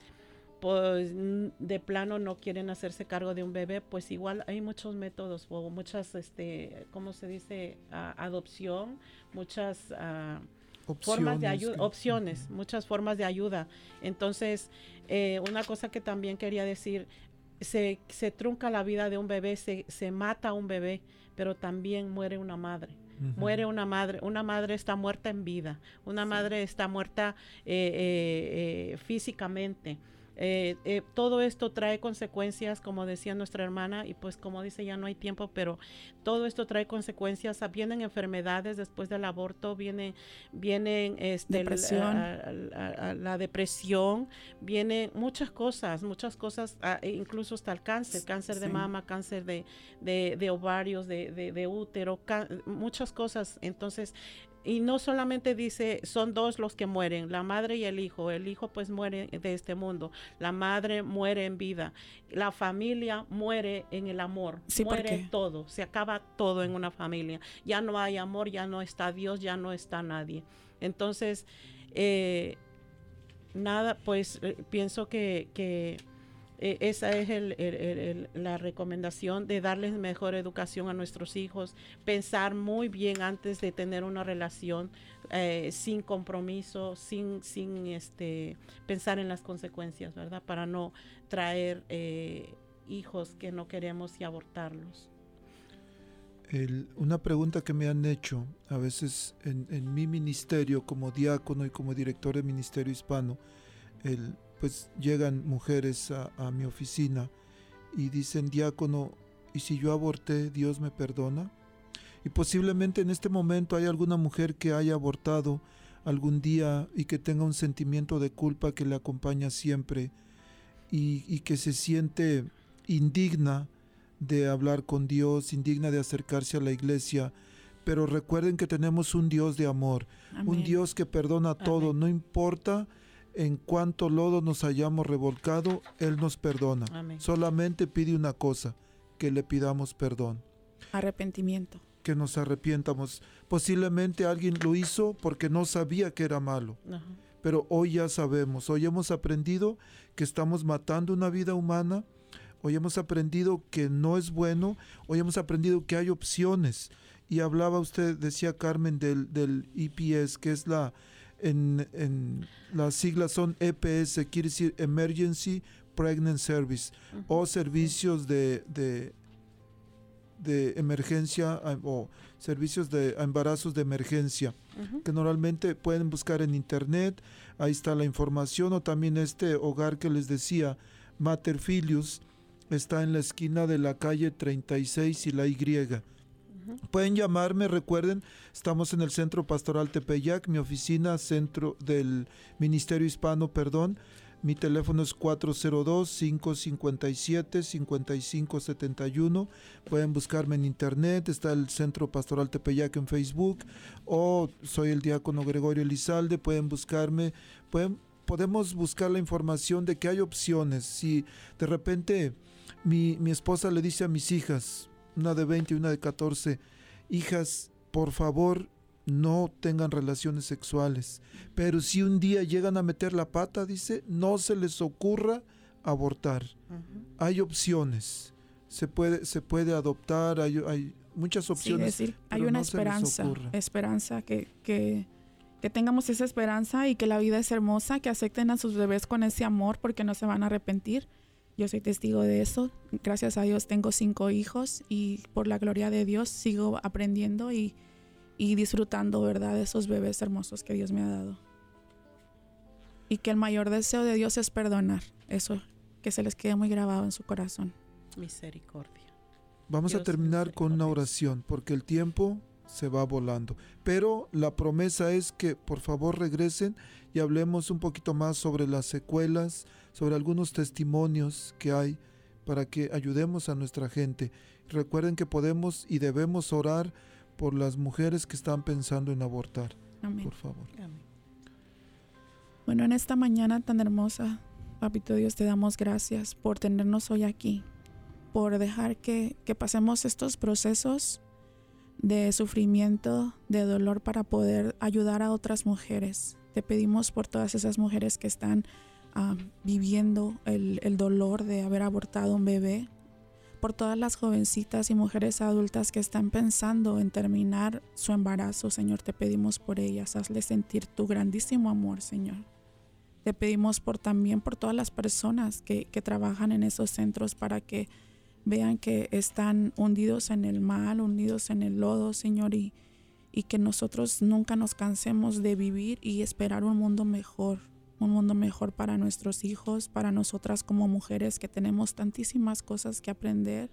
pues de plano no quieren hacerse cargo de un bebé, pues igual hay muchos métodos o muchas, este, ¿cómo se dice? Uh, adopción, muchas uh, formas de Opciones ayuda, que- opciones, muchas formas de ayuda. Entonces, eh, una cosa que también quería decir, se, se trunca la vida de un bebé, se, se mata a un bebé, pero también muere una madre. Muere una madre, una madre está muerta en vida, una madre está muerta eh, eh, físicamente. Eh, eh, todo esto trae consecuencias, como decía nuestra hermana, y pues como dice, ya no hay tiempo, pero todo esto trae consecuencias. Vienen enfermedades después del aborto, vienen, vienen este, Depresión. la depresión, vienen muchas cosas, muchas cosas, ah, e incluso hasta el cáncer, cáncer de mama, cáncer de, de, de ovarios, de, de- de útero, muchas cosas. Entonces, y no solamente dice, son dos los que mueren, la madre y el hijo. El hijo pues muere de este mundo, la madre muere en vida, la familia muere en el amor, Sí, muere todo, se acaba todo en una familia. Ya no hay amor, ya no está Dios, ya no está nadie. Entonces, eh, nada, pues eh, pienso que, que, eh, esa es la recomendación de darles mejor educación a nuestros hijos, pensar muy bien antes de tener una relación eh, sin compromiso, sin, este, pensar en las consecuencias, ¿verdad? Para no traer eh, hijos que no queremos y abortarlos. Una pregunta que me han hecho a veces en, en mi ministerio como diácono y como director de ministerio hispano, el, pues llegan mujeres a, a mi oficina y dicen, diácono, ¿y si yo aborté, Dios me perdona? Y posiblemente en este momento hay alguna mujer que haya abortado algún día y que tenga un sentimiento de culpa que le acompaña siempre y, y que se siente indigna de hablar con Dios, indigna de acercarse a la iglesia. Pero recuerden que tenemos un Dios de amor, un. Dios que perdona todo, Amén. no importa en cuánto lodo nos hayamos revolcado, Él nos perdona. Amén. Solamente pide una cosa, que le pidamos perdón, Arrepentimiento. que nos arrepientamos. Posiblemente alguien lo hizo porque no sabía que era malo, Ajá. pero hoy ya sabemos, hoy hemos aprendido que estamos matando una vida humana, hoy hemos aprendido que no es bueno, hoy hemos aprendido que hay opciones. Y hablaba usted, decía Carmen, del, del EPS, que es la, en, en las siglas son EPS, quiere decir Emergency Pregnant Service, o servicios de, de, de emergencia o servicios de embarazos de emergencia que normalmente pueden buscar en internet, ahí está la información, o también este hogar que les decía, Mater Filius, está en la esquina de la calle 36 y la Y. Pueden llamarme, recuerden, estamos en el Centro Pastoral Tepeyac, mi oficina, centro del Ministerio Hispano, perdón. Mi teléfono es 402-557-5571. Pueden buscarme en internet, está el Centro Pastoral Tepeyac en Facebook o soy el diácono Gregorio Elizalde, pueden buscarme, pueden, podemos buscar la información de que hay opciones. Si de repente mi, mi esposa le dice a mis hijas, una de 20 y una de 14, hijas, por favor, no tengan relaciones sexuales. Pero si un día llegan a meter la pata, dice, no se les ocurra abortar. Hay opciones. Se puede, se puede adoptar, hay, hay muchas Sí, opciones. decir, hay una no esperanza, esperanza que, que, que tengamos esa esperanza y que la vida es hermosa, que acepten a sus bebés con ese amor porque no se van a arrepentir. Yo soy testigo de eso. Gracias a Dios tengo cinco hijos y por la gloria de Dios sigo aprendiendo y, y disfrutando, ¿verdad?, de esos bebés hermosos que Dios me ha dado. Y que el mayor deseo de Dios es perdonar. Eso, que se les quede muy grabado en su corazón. Misericordia. Vamos a terminar con una oración porque el tiempo se va volando. Pero la promesa es que por favor regresen y hablemos un poquito más sobre las secuelas, sobre algunos testimonios que hay para que ayudemos a nuestra gente. Recuerden que podemos y debemos orar por las mujeres que están pensando en abortar, Amén. por favor. Amén. Bueno, en esta mañana tan hermosa, Papito Dios, te damos gracias por tenernos hoy aquí, por dejar que, que pasemos estos procesos de sufrimiento, de dolor para poder ayudar a otras mujeres. Te pedimos por todas esas mujeres que están ah, viviendo el, el dolor de haber abortado un bebé, por todas las jovencitas y mujeres adultas que están pensando en terminar su embarazo, Señor, te pedimos por ellas, hazle sentir tu grandísimo amor, Señor. Te pedimos por también por todas las personas que, que trabajan en esos centros para que vean que están hundidos en el mal, hundidos en el lodo, Señor, y, y que nosotros nunca nos cansemos de vivir y esperar un mundo mejor, un mundo mejor para nuestros hijos, para nosotras como mujeres que tenemos tantísimas cosas que aprender,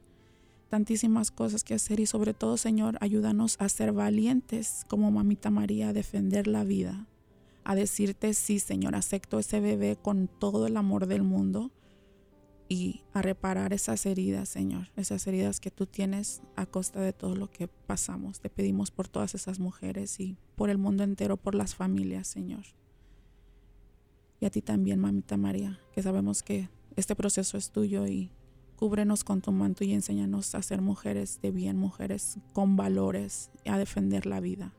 tantísimas cosas que hacer y sobre todo, Señor, ayúdanos a ser valientes como mamita María, a defender la vida, a decirte, sí, Señor, acepto ese bebé con todo el amor del mundo y a reparar esas heridas, Señor, esas heridas que tú tienes a costa de todo lo que pasamos. Te pedimos por todas esas mujeres y por el mundo entero, por las familias, Señor. Y a ti también, mamita María, que sabemos que este proceso es tuyo y cúbrenos con tu manto y enséñanos a ser mujeres de bien, mujeres con valores y a defender la vida.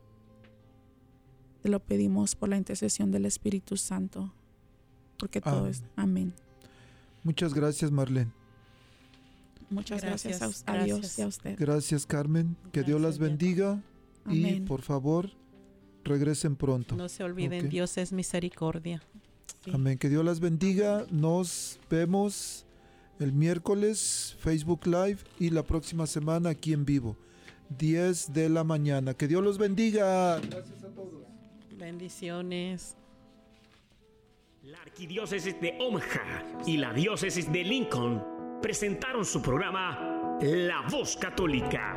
Te lo pedimos por la intercesión del Espíritu Santo, porque todo Amén. es amén. Muchas gracias, Marlene. Muchas gracias, Gracias, a, a Dios gracias. y a usted. Gracias, Carmen. Que Dios las bendiga y por favor regresen pronto. No se olviden. Dios es misericordia. Sí. Amén. Que Dios las bendiga. Nos vemos el miércoles, Facebook Live y la próxima semana aquí en vivo, 10 de la mañana. Que Dios los bendiga. Gracias a todos. Bendiciones. La Arquidiócesis de Omaha y la Diócesis de Lincoln presentaron su programa La Voz Católica,